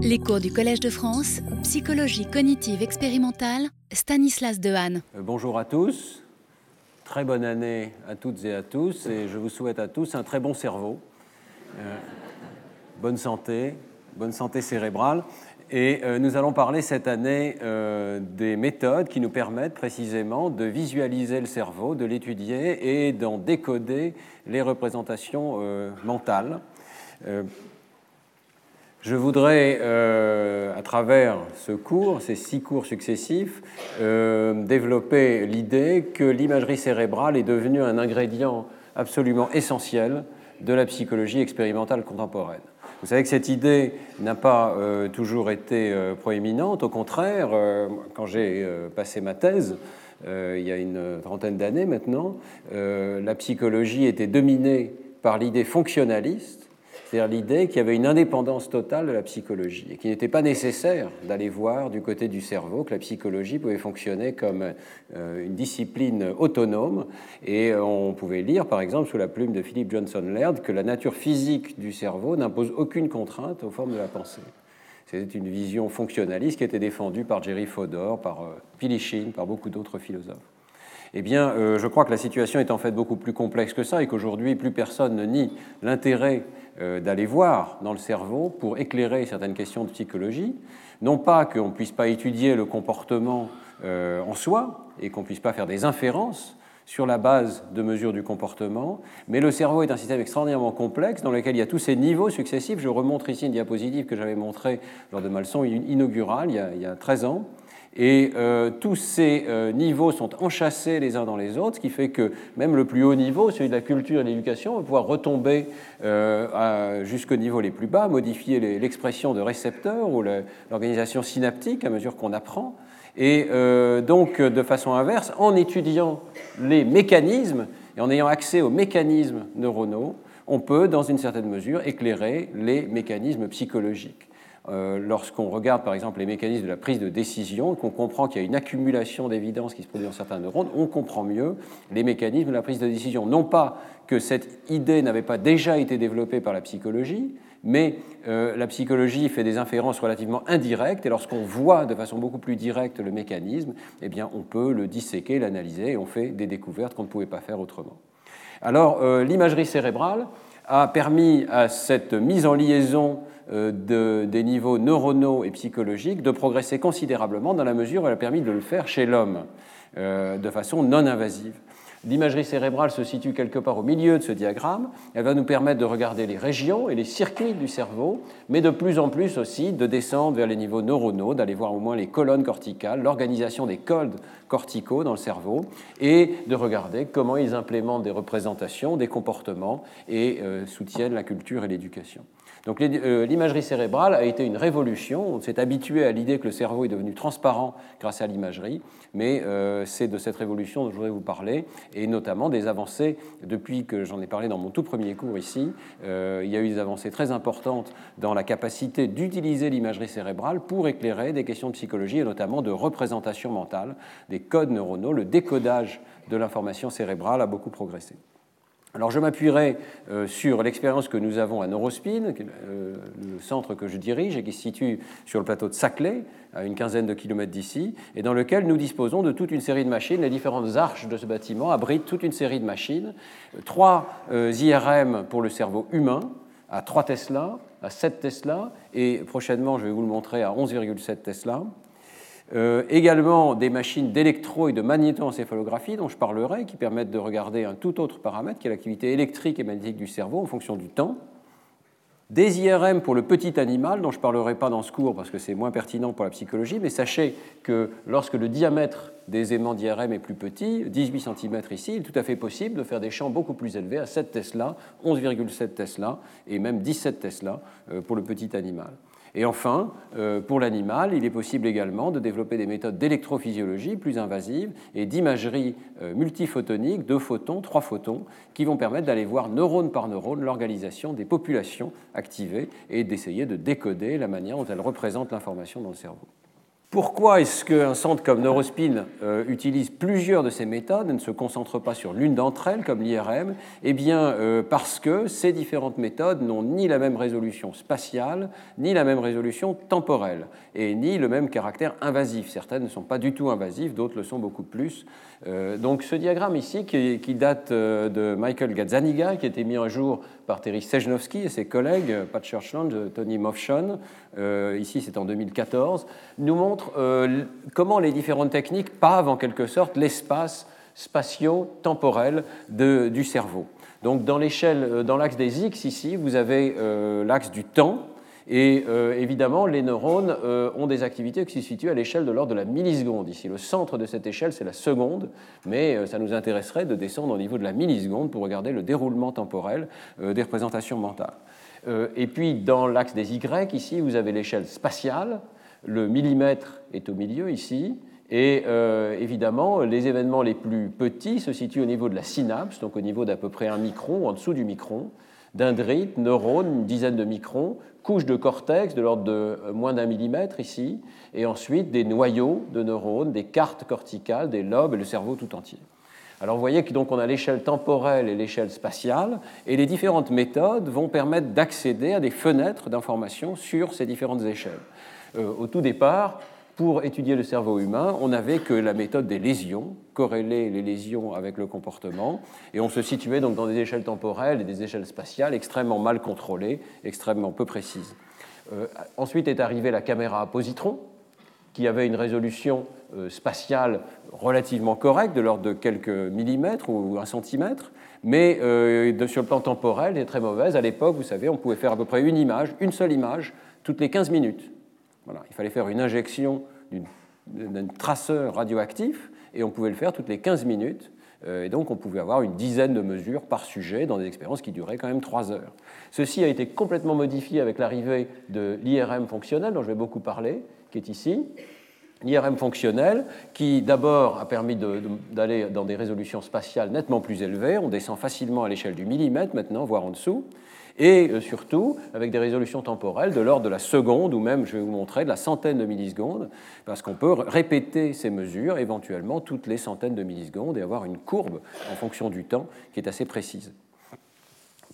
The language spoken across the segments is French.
Les cours du Collège de France, psychologie cognitive expérimentale, Stanislas Dehaene. Euh, Bonjour à tous, très bonne année à toutes et à tous, et je vous souhaite à tous un très bon cerveau, Euh, bonne santé, bonne santé cérébrale. Et euh, nous allons parler cette année des méthodes qui nous permettent précisément de visualiser le cerveau, de l'étudier et d'en décoder les représentations mentales. Je voudrais, euh, à travers ce cours, ces six cours successifs, euh, développer l'idée que l'imagerie cérébrale est devenue un ingrédient absolument essentiel de la psychologie expérimentale contemporaine. Vous savez que cette idée n'a pas euh, toujours été proéminente. Au contraire, quand j'ai passé ma thèse, il y a une trentaine d'années maintenant, la psychologie était dominée par l'idée fonctionnaliste c'est-à-dire l'idée qu'il y avait une indépendance totale de la psychologie et qu'il n'était pas nécessaire d'aller voir du côté du cerveau que la psychologie pouvait fonctionner comme euh, une discipline autonome. Et on pouvait lire, par exemple, sous la plume de Philip Johnson Laird, que la nature physique du cerveau n'impose aucune contrainte aux formes de la pensée. C'était une vision fonctionnaliste qui était défendue par Jerry Fodor, par euh, Pilichin, par beaucoup d'autres philosophes. Eh bien, euh, je crois que la situation est en fait beaucoup plus complexe que ça et qu'aujourd'hui, plus personne ne nie l'intérêt euh, d'aller voir dans le cerveau pour éclairer certaines questions de psychologie. Non pas qu'on ne puisse pas étudier le comportement euh, en soi et qu'on ne puisse pas faire des inférences sur la base de mesures du comportement, mais le cerveau est un système extraordinairement complexe dans lequel il y a tous ces niveaux successifs. Je remontre ici une diapositive que j'avais montrée lors de ma leçon inaugurale il y a, il y a 13 ans. Et euh, tous ces euh, niveaux sont enchâssés les uns dans les autres, ce qui fait que même le plus haut niveau, celui de la culture et de l'éducation, va pouvoir retomber euh, jusqu'au niveau les plus bas, modifier l'expression de récepteurs ou l'organisation synaptique à mesure qu'on apprend. Et euh, donc, de façon inverse, en étudiant les mécanismes et en ayant accès aux mécanismes neuronaux, on peut, dans une certaine mesure, éclairer les mécanismes psychologiques. Euh, lorsqu'on regarde par exemple les mécanismes de la prise de décision, qu'on comprend qu'il y a une accumulation d'évidence qui se produit dans certains neurones, on comprend mieux les mécanismes de la prise de décision. Non pas que cette idée n'avait pas déjà été développée par la psychologie, mais euh, la psychologie fait des inférences relativement indirectes, et lorsqu'on voit de façon beaucoup plus directe le mécanisme, eh bien, on peut le disséquer, l'analyser, et on fait des découvertes qu'on ne pouvait pas faire autrement. Alors, euh, l'imagerie cérébrale a permis à cette mise en liaison de, des niveaux neuronaux et psychologiques de progresser considérablement dans la mesure où elle a permis de le faire chez l'homme euh, de façon non invasive. L'imagerie cérébrale se situe quelque part au milieu de ce diagramme. Elle va nous permettre de regarder les régions et les circuits du cerveau, mais de plus en plus aussi de descendre vers les niveaux neuronaux, d'aller voir au moins les colonnes corticales, l'organisation des codes corticaux dans le cerveau, et de regarder comment ils implémentent des représentations, des comportements et euh, soutiennent la culture et l'éducation. Donc l'imagerie cérébrale a été une révolution. On s'est habitué à l'idée que le cerveau est devenu transparent grâce à l'imagerie, mais euh, c'est de cette révolution dont je voudrais vous parler, et notamment des avancées, depuis que j'en ai parlé dans mon tout premier cours ici, euh, il y a eu des avancées très importantes dans la capacité d'utiliser l'imagerie cérébrale pour éclairer des questions de psychologie, et notamment de représentation mentale, des codes neuronaux. Le décodage de l'information cérébrale a beaucoup progressé. Alors je m'appuierai euh, sur l'expérience que nous avons à Neurospin, euh, le centre que je dirige et qui se situe sur le plateau de Saclay, à une quinzaine de kilomètres d'ici, et dans lequel nous disposons de toute une série de machines. Les différentes arches de ce bâtiment abritent toute une série de machines. Trois euh, IRM pour le cerveau humain, à 3 Tesla, à 7 Tesla, et prochainement je vais vous le montrer à 11,7 Tesla. Euh, également des machines d'électro et de magnétoencéphalographie dont je parlerai, qui permettent de regarder un tout autre paramètre, qui est l'activité électrique et magnétique du cerveau en fonction du temps. Des IRM pour le petit animal, dont je ne parlerai pas dans ce cours parce que c'est moins pertinent pour la psychologie, mais sachez que lorsque le diamètre des aimants d'IRM est plus petit, 18 cm ici, il est tout à fait possible de faire des champs beaucoup plus élevés à 7 Tesla, 11,7 Tesla et même 17 Tesla euh, pour le petit animal. Et enfin, euh, pour l'animal, il est possible également de développer des méthodes d'électrophysiologie plus invasives et d'imagerie euh, multiphotonique, deux photons, trois photons, qui vont permettre d'aller voir neurone par neurone l'organisation des populations activées et d'essayer de décoder la manière dont elles représentent l'information dans le cerveau. Pourquoi est-ce qu'un centre comme Neurospin euh, utilise plusieurs de ces méthodes et ne se concentre pas sur l'une d'entre elles, comme l'IRM Eh bien, euh, parce que ces différentes méthodes n'ont ni la même résolution spatiale, ni la même résolution temporelle, et ni le même caractère invasif. Certaines ne sont pas du tout invasives, d'autres le sont beaucoup plus. Euh, donc, ce diagramme ici, qui, date de Michael Gazzaniga, qui a été mis un jour par Terry Sejnowski et ses collègues, Pat Churchland, Tony Mofshon, ici c'est en 2014, nous montre euh, comment les différentes techniques pavent en quelque sorte l'espace spatio-temporel du cerveau. Donc dans l'échelle, euh, dans l'axe des X ici, vous avez euh, l'axe du temps, et évidemment, les neurones ont des activités qui se situent à l'échelle de l'ordre de la milliseconde. Ici, le centre de cette échelle, c'est la seconde, mais ça nous intéresserait de descendre au niveau de la milliseconde pour regarder le déroulement temporel des représentations mentales. et puis, dans l'axe des Y, ici, vous avez l'échelle spatiale, le millimètre est au milieu ici, et euh, évidemment, les événements les plus petits se situent au niveau de la synapse, donc au niveau d'à peu près un micron, en dessous du micron, dendrites, neurones, une dizaine de microns, couche de cortex de l'ordre de euh, moins d'un millimètre ici, et ensuite des noyaux de neurones, des cartes corticales, des lobes et le cerveau tout entier. Alors vous voyez que donc on a l'échelle temporelle et l'échelle spatiale, et les différentes méthodes vont permettre d'accéder à des fenêtres d'information sur ces différentes échelles. Euh, au tout départ, pour étudier le cerveau humain, on n'avait que la méthode des lésions, corréler les lésions avec le comportement, et on se situait donc dans des échelles temporelles et des échelles spatiales extrêmement mal contrôlées, extrêmement peu précises. Euh, ensuite est arrivée la caméra à positron, qui avait une résolution euh, spatiale relativement correcte, de l'ordre de quelques millimètres ou un centimètre, mais sur le plan temporel, elle est très mauvaise. À l'époque, vous savez, on pouvait faire à peu près une image, une seule image, toutes les 15 minutes il fallait faire une injection d'un traceur radioactif et on pouvait le faire toutes les 15 minutes. Euh, et donc on pouvait avoir une dizaine de mesures par sujet dans des expériences qui duraient quand même 3 heures. Ceci a été complètement modifié avec l'arrivée de l'IRM fonctionnel, dont je vais beaucoup parler, qui est ici. L'IRM fonctionnel, qui d'abord a permis d'aller dans des résolutions spatiales nettement plus élevées. On descend facilement à l'échelle du millimètre maintenant, voire en dessous et euh, surtout avec des résolutions temporelles de l'ordre de la seconde ou même, je vais vous montrer, de la centaine de millisecondes, parce qu'on peut répéter ces mesures éventuellement toutes les centaines de millisecondes et avoir une courbe en fonction du temps qui est assez précise.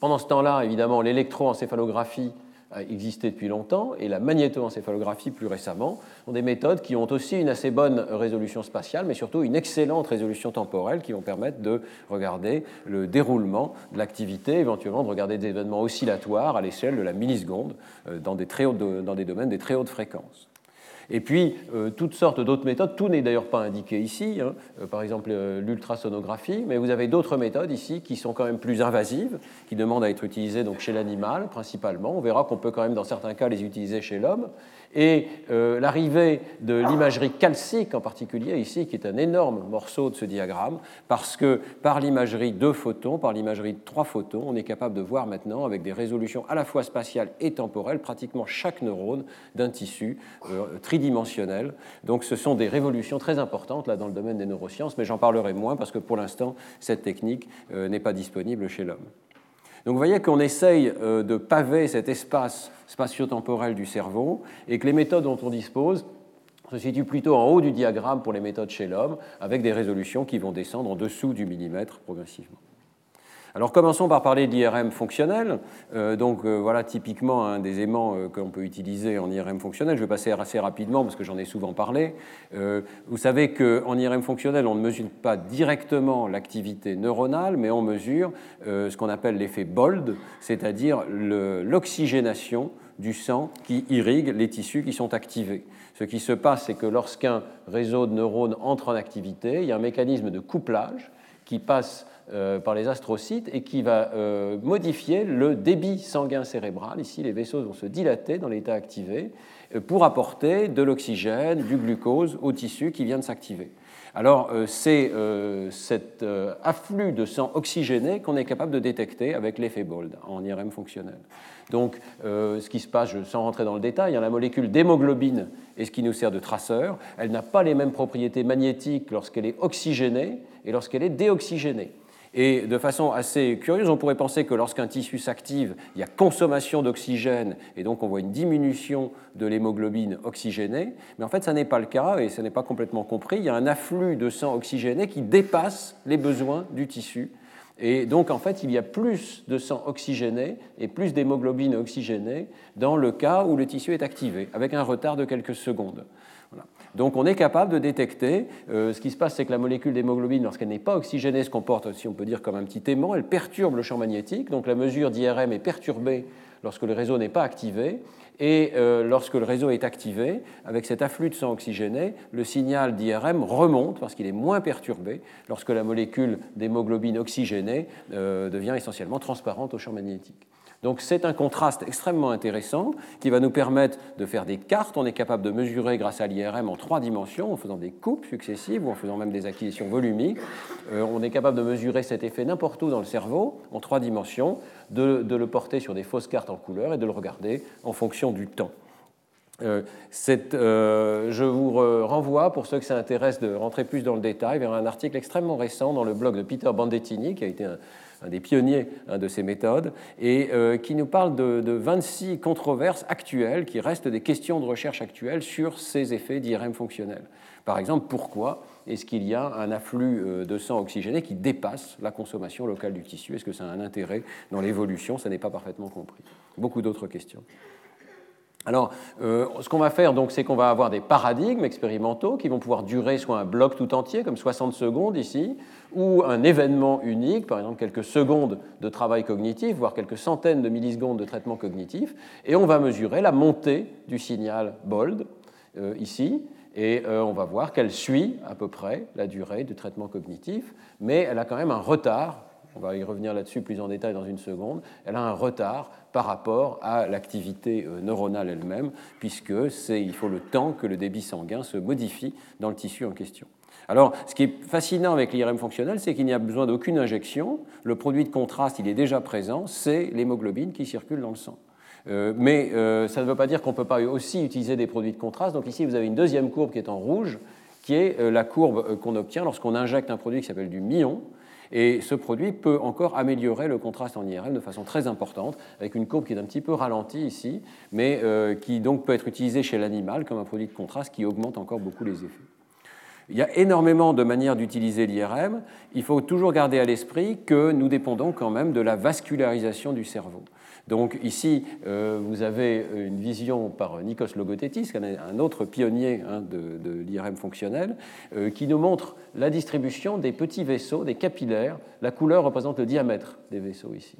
Pendant ce temps-là, évidemment, l'électroencéphalographie existé depuis longtemps, et la magnétoencéphalographie plus récemment, ont des méthodes qui ont aussi une assez bonne résolution spatiale, mais surtout une excellente résolution temporelle qui vont permettre de regarder le déroulement de l'activité, éventuellement de regarder des événements oscillatoires à l'échelle de la milliseconde euh, dans des, très dans des domaines des très hautes fréquences. Et puis, euh, toutes sortes d'autres méthodes. Tout n'est d'ailleurs pas indiqué ici, hein. euh, par exemple euh, l'ultrasonographie, mais vous avez d'autres méthodes ici qui sont quand même plus invasives, qui demandent à être utilisées donc, chez l'animal principalement. On verra qu'on peut quand même dans certains cas les utiliser chez l'homme. Et euh, l'arrivée de l'imagerie calcique en particulier ici, qui est un énorme morceau de ce diagramme, parce que par l'imagerie de photons, par l'imagerie de trois photons, on est capable de voir maintenant avec des résolutions à la fois spatiales et temporelles pratiquement chaque neurone d'un tissu euh, tridimensionnel. Donc ce sont des révolutions très importantes là dans le domaine des neurosciences, mais j'en parlerai moins parce que pour l'instant cette technique euh, n'est pas disponible chez l'homme. Donc vous voyez qu'on essaye euh, de paver cet espace spatio-temporel du cerveau et que les méthodes dont on dispose se situent plutôt en haut du diagramme pour les méthodes chez l'homme, avec des résolutions qui vont descendre en dessous du millimètre progressivement. Alors commençons par parler d'IRM fonctionnel. Euh, donc euh, voilà typiquement un des aimants euh, qu'on peut utiliser en IRM fonctionnel. Je vais passer assez rapidement parce que j'en ai souvent parlé. vous savez qu'en IRM fonctionnel, on ne mesure pas directement l'activité neuronale, mais on mesure ce qu'on appelle l'effet BOLD, c'est-à-dire l'oxygénation du sang qui irrigue les tissus qui sont activés. Ce qui se passe, c'est que lorsqu'un réseau de neurones entre en activité, il y a un mécanisme de couplage qui passe euh, par les astrocytes et qui va euh, modifier le débit sanguin cérébral. Ici, les vaisseaux vont se dilater dans l'état activé euh, pour apporter de l'oxygène, du glucose au tissu qui vient de s'activer. Alors, c'est cet afflux de sang oxygéné qu'on est capable de détecter avec l'effet BOLD en IRM fonctionnel. Donc, ce qui se passe, sans rentrer dans le détail, hein, la molécule d'hémoglobine est ce qui nous sert de traceur. Elle n'a pas les mêmes propriétés magnétiques lorsqu'elle est oxygénée et lorsqu'elle est déoxygénée. Et de façon assez curieuse, on pourrait penser que lorsqu'un tissu s'active, il y a consommation d'oxygène et donc on voit une diminution de l'hémoglobine oxygénée. Mais en fait, ça n'est pas le cas et ce n'est pas complètement compris. Il y a un afflux de sang oxygéné qui dépasse les besoins du tissu. Et donc, en fait, il y a plus de sang oxygéné et plus d'hémoglobine oxygénée dans le cas où le tissu est activé, avec un retard de quelques secondes. Donc on est capable de détecter. Euh, ce qui se passe, c'est que la molécule d'hémoglobine, lorsqu'elle n'est pas oxygénée, se comporte, si on peut dire, comme un petit aimant. Elle perturbe le champ magnétique. Donc la mesure d'IRM est perturbée lorsque le réseau n'est pas activé. Et euh, lorsque le réseau est activé, avec cet afflux de sang oxygéné, le signal d'IRM remonte parce qu'il est moins perturbé lorsque la molécule d'hémoglobine oxygénée euh, devient essentiellement transparente au champ magnétique. Donc c'est un contraste extrêmement intéressant qui va nous permettre de faire des cartes. On est capable de mesurer grâce à l'IRM en trois dimensions, en faisant des coupes successives ou en faisant même des acquisitions volumiques. Euh, on est capable de mesurer cet effet n'importe où dans le cerveau en trois dimensions, de, le porter sur des fausses cartes en couleur et de le regarder en fonction du temps. Euh, euh, je vous renvoie, pour ceux que ça intéresse de rentrer plus dans le détail, vers un article extrêmement récent dans le blog de Peter Bandettini, qui a été un, un des pionniers de ces méthodes, et euh, qui nous parle de, 26 controverses actuelles, qui restent des questions de recherche actuelles sur ces effets d'IRM fonctionnels. Par exemple, pourquoi est-ce qu'il y a un afflux euh, de sang oxygéné qui dépasse la consommation locale du tissu? Est-ce que ça a un intérêt dans l'évolution? Ça n'est pas parfaitement compris. Beaucoup d'autres questions. Alors, euh, ce qu'on va faire, donc, c'est qu'on va avoir des paradigmes expérimentaux qui vont pouvoir durer soit un bloc tout entier, comme 60 secondes ici, ou un événement unique, par exemple quelques secondes de travail cognitif, voire quelques centaines de millisecondes de traitement cognitif, et on va mesurer la montée du signal BOLD euh, ici, et euh, on va voir qu'elle suit à peu près la durée du traitement cognitif, mais elle a quand même un retard on va y revenir là-dessus plus en détail dans une seconde, elle a un retard par rapport à l'activité euh, neuronale elle-même, puisque c'est, il faut le temps que le débit sanguin se modifie dans le tissu en question. Alors, ce qui est fascinant avec l'IRM fonctionnel, c'est qu'il n'y a besoin d'aucune injection. Le produit de contraste, il est déjà présent, c'est l'hémoglobine qui circule dans le sang. Euh, mais euh, ça ne veut pas dire qu'on ne peut pas aussi utiliser des produits de contraste. Donc ici, vous avez une deuxième courbe qui est en rouge, qui est la courbe qu'on obtient lorsqu'on injecte un produit qui s'appelle du million. Et ce produit peut encore améliorer le contraste en IRM de façon très importante, avec une courbe qui est un petit peu ralentie ici, mais euh, qui donc peut être utilisée chez l'animal comme un produit de contraste qui augmente encore beaucoup les effets. Il y a énormément de manières d'utiliser l'IRM. Il faut toujours garder à l'esprit que nous dépendons quand même de la vascularisation du cerveau. Donc ici, euh, vous avez une vision par Nikos Logothetis, un autre pionnier hein, de, l'IRM fonctionnel, euh, qui nous montre la distribution des petits vaisseaux, des capillaires. La couleur représente le diamètre des vaisseaux ici.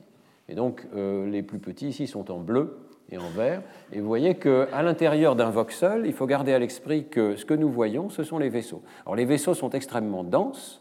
Et donc euh, les plus petits ici sont en bleu et en vert. Et vous voyez qu'à l'intérieur d'un voxel, il faut garder à l'esprit que ce que nous voyons, ce sont les vaisseaux. Alors les vaisseaux sont extrêmement denses,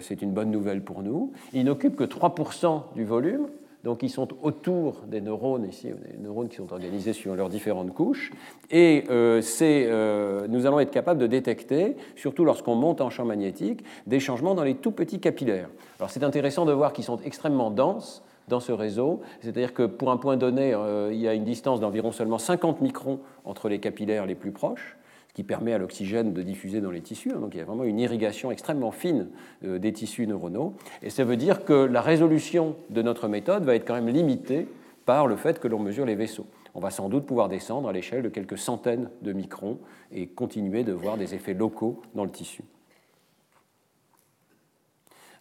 c'est une bonne nouvelle pour nous. Ils n'occupent que 3% du volume, donc ils sont autour des neurones ici, des neurones qui sont organisés sur leurs différentes couches. Et euh, euh, nous allons être capables de détecter, surtout lorsqu'on monte en champ magnétique, des changements dans les tout petits capillaires. Alors c'est intéressant de voir qu'ils sont extrêmement denses dans ce réseau, c'est-à-dire que pour un point donné, euh, il y a une distance d'environ seulement 50 microns entre les capillaires les plus proches qui permet à l'oxygène de diffuser dans les tissus. Hein. Donc il y a vraiment une irrigation extrêmement fine euh, des tissus neuronaux. Et ça veut dire que la résolution de notre méthode va être quand même limitée par le fait que l'on mesure les vaisseaux. On va sans doute pouvoir descendre à l'échelle de quelques centaines de microns et continuer de voir des effets locaux dans le tissu.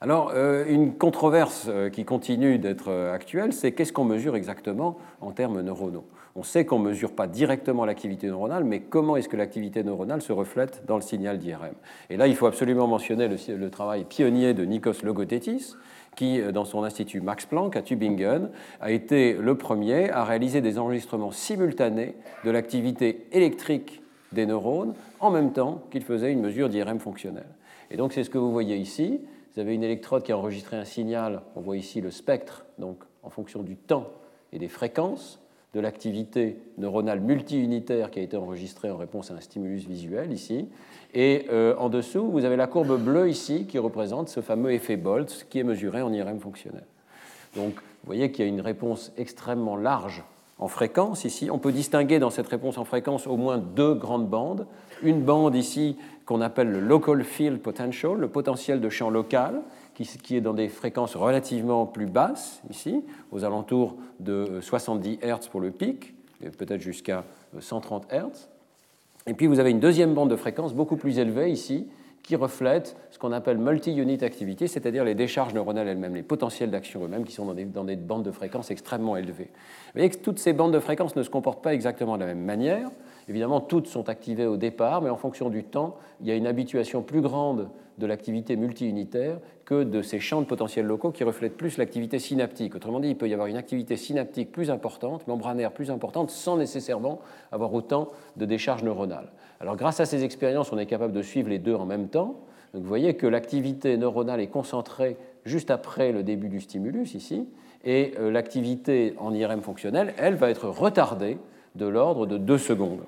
Alors, euh, une controverse euh, qui continue d'être actuelle, c'est qu'est-ce qu'on mesure exactement en termes neuronaux? On sait qu'on ne mesure pas directement l'activité neuronale, mais comment est-ce que l'activité neuronale se reflète dans le signal d'IRM Et là, il faut absolument mentionner le, travail pionnier de Nikos Logothetis, qui, euh, dans son institut Max Planck à Tübingen, a été le premier à réaliser des enregistrements simultanés de l'activité électrique des neurones en même temps qu'il faisait une mesure d'IRM fonctionnelle. Et donc, c'est ce que vous voyez ici. Vous avez une électrode qui a enregistré un signal, on voit ici le spectre, donc en fonction du temps et des fréquences de l'activité neuronale multi-unitaire qui a été enregistrée en réponse à un stimulus visuel ici. Et euh, en dessous, vous avez la courbe bleue ici qui représente ce fameux effet Bolt qui est mesuré en IRM fonctionnel. Donc vous voyez qu'il y a une réponse extrêmement large en fréquence ici. On peut distinguer dans cette réponse en fréquence au moins deux grandes bandes. Une bande ici qu'on appelle le local field potential, le potentiel de champ local, qui, est dans des fréquences relativement plus basses, ici, aux alentours de 70 Hz pour le pic, peut-être jusqu'à 130 Hz. Et puis vous avez une deuxième bande de fréquences beaucoup plus élevée ici, qui reflète ce qu'on appelle multi-unit activity, c'est-à-dire les décharges neuronales elles-mêmes, les potentiels d'action eux-mêmes qui sont dans des, dans des, bandes de fréquences extrêmement élevées. Vous voyez que toutes ces bandes de fréquences ne se comportent pas exactement de la même manière. Évidemment, toutes sont activées au départ, mais en fonction du temps, il y a une habituation plus grande de l'activité multi-unitaire que de ces champs de potentiels locaux qui reflètent plus l'activité synaptique. Autrement dit, il peut y avoir une activité synaptique plus importante, membranaire plus importante, sans nécessairement avoir autant de décharges neuronales. Alors grâce à ces expériences, on est capable de suivre les deux en même temps. Donc vous voyez que l'activité neuronale est concentrée juste après le début du stimulus ici, et euh, l'activité en IRM fonctionnelle, elle, va être retardée de l'ordre de 2 secondes.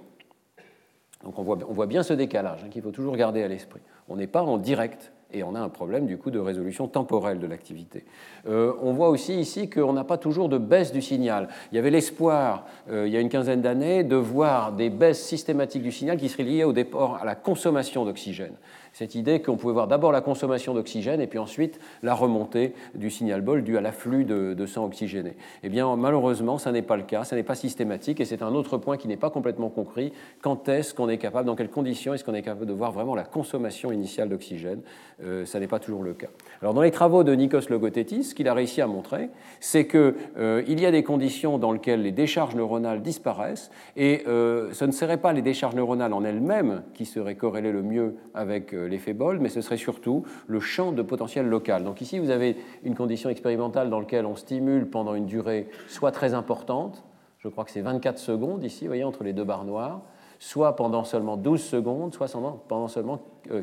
Donc on voit, on voit bien ce décalage hein, qu'il faut toujours garder à l'esprit. On n'est pas en direct et on a un problème du coup de résolution temporelle de l'activité. Euh, on voit aussi ici qu'on n'a pas toujours de baisse du signal. Il y avait l'espoir, euh, il y a une quinzaine d'années, de voir des baisses systématiques du signal qui seraient liées au départ à la consommation d'oxygène cette idée qu'on pouvait voir d'abord la consommation d'oxygène et puis ensuite la remontée du signal bol dû à l'afflux de, sang oxygéné. Eh bien, malheureusement, ça n'est pas le cas, ça n'est pas systématique et c'est un autre point qui n'est pas complètement compris. Quand est-ce qu'on est capable, dans quelles conditions est-ce qu'on est capable de voir vraiment la consommation initiale d'oxygène? Euh, Ça n'est pas toujours le cas. Alors, dans les travaux de Nikos Logothetis, ce qu'il a réussi à montrer, c'est qu'il euh, y a des conditions dans lesquelles les décharges neuronales disparaissent et euh, ce ne seraient pas les décharges neuronales en elles-mêmes qui seraient corrélées le mieux avec l'effet Bold, mais ce serait surtout le champ de potentiel local. Donc ici, vous avez une condition expérimentale dans laquelle on stimule pendant une durée soit très importante, je crois que c'est 24 secondes ici, vous voyez, entre les deux barres noires, soit pendant seulement 12 secondes, soit pendant seulement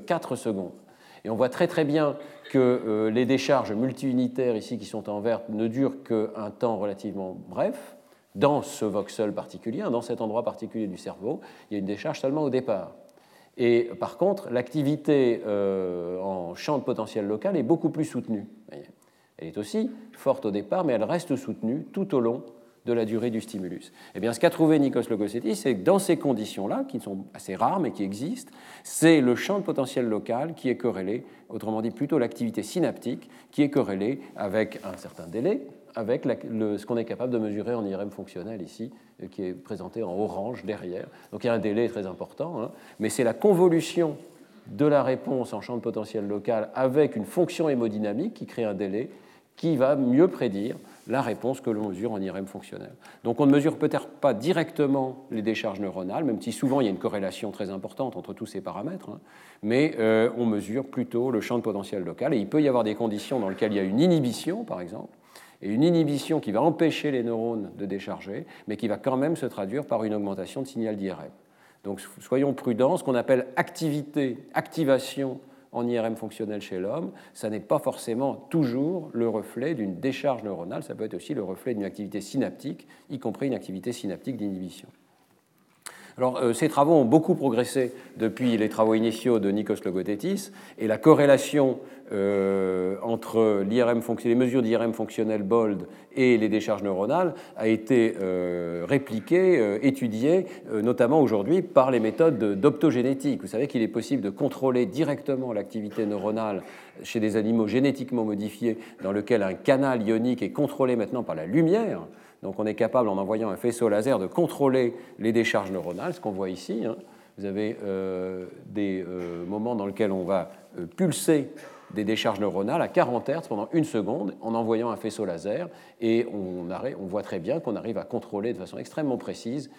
4 euh, secondes. Et on voit très très bien que euh, les décharges multi-unitaires ici qui sont en vert ne durent qu'un temps relativement bref. Dans ce voxel particulier, dans cet endroit particulier du cerveau, il y a une décharge seulement au départ. Et par contre, l'activité euh, en champ de potentiel local est beaucoup plus soutenue. Elle est aussi forte au départ, mais elle reste soutenue tout au long de la durée du stimulus. Eh bien, ce qu'a trouvé Nikos Logosetti, c'est que dans ces conditions-là, qui sont assez rares mais qui existent, c'est le champ de potentiel local qui est corrélé, autrement dit plutôt l'activité synaptique, qui est corrélée avec un certain délai, avec ce qu'on est capable de mesurer en IRM fonctionnel ici, euh, qui est présenté en orange derrière. Donc il y a un délai très important, hein. mais c'est la convolution de la réponse en champ de potentiel local avec une fonction hémodynamique qui crée un délai qui va mieux prédire la réponse que l'on mesure en IRM fonctionnel. Donc on ne mesure peut-être pas directement les décharges neuronales, même si souvent il y a une corrélation très importante entre tous ces paramètres, hein. mais euh, on mesure plutôt le champ de potentiel local. Et il peut y avoir des conditions dans lesquelles il y a une inhibition, par exemple, et une inhibition qui va empêcher les neurones de décharger, mais qui va quand même se traduire par une augmentation de signal d'IRM. Donc soyons prudents, ce qu'on appelle activité, activation en IRM fonctionnel chez l'homme, ça n'est pas forcément toujours le reflet d'une décharge neuronale, ça peut être aussi le reflet d'une activité synaptique, y compris une activité synaptique d'inhibition. Alors, euh, ces travaux ont beaucoup progressé depuis les travaux initiaux de Nikos Logothetis, et la corrélation euh, entre les mesures d'IRM fonctionnel BOLD et les décharges neuronales a été euh, répliquée, étudiée, notamment aujourd'hui par les méthodes d'optogénétique. Vous savez qu'il est possible de contrôler directement l'activité neuronale chez des animaux génétiquement modifiés dans lequel un canal ionique est contrôlé maintenant par la lumière. Donc on est capable, en envoyant un faisceau laser, de contrôler les décharges neuronales, ce qu'on voit ici. Hein. Vous avez euh, des euh, moments dans lesquels on va euh, pulser des décharges neuronales à 40 Hz pendant une seconde en envoyant un faisceau laser et on, voit très bien qu'on arrive à contrôler de façon extrêmement précise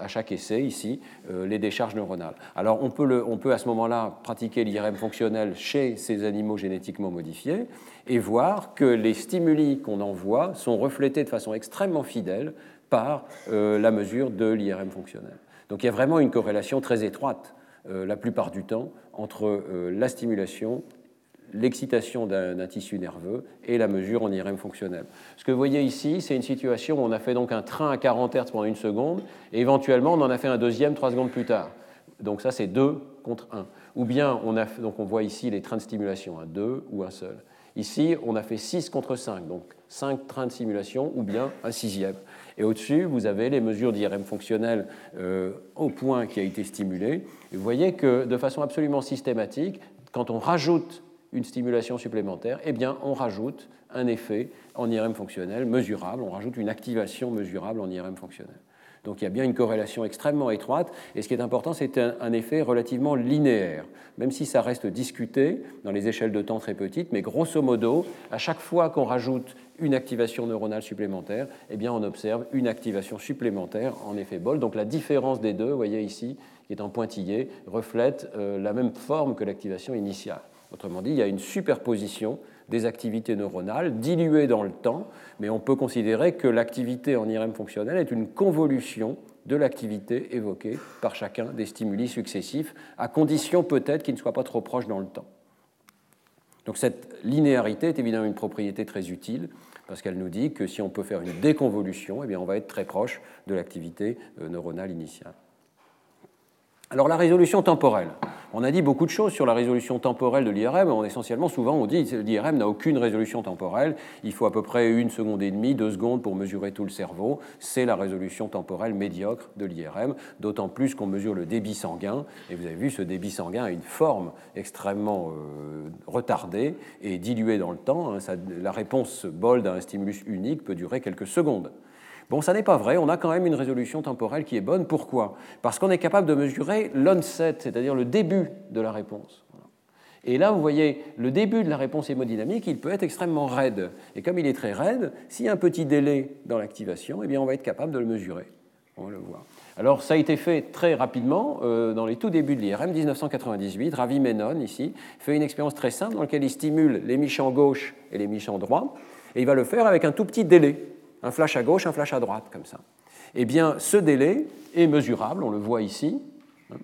à chaque essai ici les décharges neuronales. Alors on peut, on peut à ce moment-là pratiquer l'IRM fonctionnel chez ces animaux génétiquement modifiés et voir que les stimuli qu'on envoie sont reflétés de façon extrêmement fidèle par euh, la mesure de l'IRM fonctionnel. Donc il y a vraiment une corrélation très étroite, euh, la plupart du temps, entre euh, la stimulation, l'excitation d'un tissu nerveux et la mesure en IRM fonctionnel. Ce que vous voyez ici, c'est une situation où on a fait donc un train à 40 Hz pendant une seconde, et éventuellement on en a fait un deuxième trois secondes plus tard. Donc ça, c'est 2 contre 1. Ou bien, on, a, donc on voit ici les trains de stimulation, un 2 ou un seul. Ici, on a fait 6 contre 5, donc 5 trains de simulation ou bien un sixième. Et au-dessus, vous avez les mesures d'IRM fonctionnel euh, au point qui a été stimulé. Et vous voyez que de façon absolument systématique, quand on rajoute une stimulation supplémentaire, eh bien, on rajoute un effet en IRM fonctionnel mesurable, on rajoute une activation mesurable en IRM fonctionnel. Donc il y a bien une corrélation extrêmement étroite, et ce qui est important, c'est un, effet relativement linéaire, même si ça reste discuté dans les échelles de temps très petites, mais grosso modo, à chaque fois qu'on rajoute une activation neuronale supplémentaire, eh bien on observe une activation supplémentaire en effet bol. Donc la différence des deux, vous voyez ici, qui est en pointillé, reflète euh, la même forme que l'activation initiale. Autrement dit, il y a une superposition des activités neuronales diluées dans le temps, mais on peut considérer que l'activité en IRM fonctionnel est une convolution de l'activité évoquée par chacun des stimuli successifs, à condition peut-être qu'ils ne soient pas trop proches dans le temps. Donc cette linéarité est évidemment une propriété très utile parce qu'elle nous dit que si on peut faire une déconvolution, eh bien on va être très proche de l'activité euh, neuronale initiale. Alors la résolution temporelle. On a dit beaucoup de choses sur la résolution temporelle de l'IRM. Essentiellement, souvent, on dit que l'IRM n'a aucune résolution temporelle. Il faut à peu près une seconde et demie, deux secondes pour mesurer tout le cerveau. C'est la résolution temporelle médiocre de l'IRM, d'autant plus qu'on mesure le débit sanguin. Et vous avez vu, ce débit sanguin a une forme extrêmement euh, retardée et diluée dans le temps. Hein. la réponse BOLD à un stimulus unique peut durer quelques secondes. Bon, ça n'est pas vrai, on a quand même une résolution temporelle qui est bonne. Pourquoi? Parce qu'on est capable de mesurer l'onset, c'est-à-dire le début de la réponse. Et là, vous voyez, le début de la réponse hémodynamique, il peut être extrêmement raide. Et comme il est très raide, s'il y a un petit délai dans l'activation, eh bien, on va être capable de le mesurer. On va le voir. Alors, ça a été fait très rapidement euh, dans les tout débuts de l'IRM, 1998. Ravi Menon, ici, fait une expérience très simple dans laquelle il stimule les michants gauche et les michants droit. Et il va le faire avec un tout petit délai un flash à gauche, un flash à droite, comme ça. Eh bien, ce délai est mesurable, on le voit ici. Hein.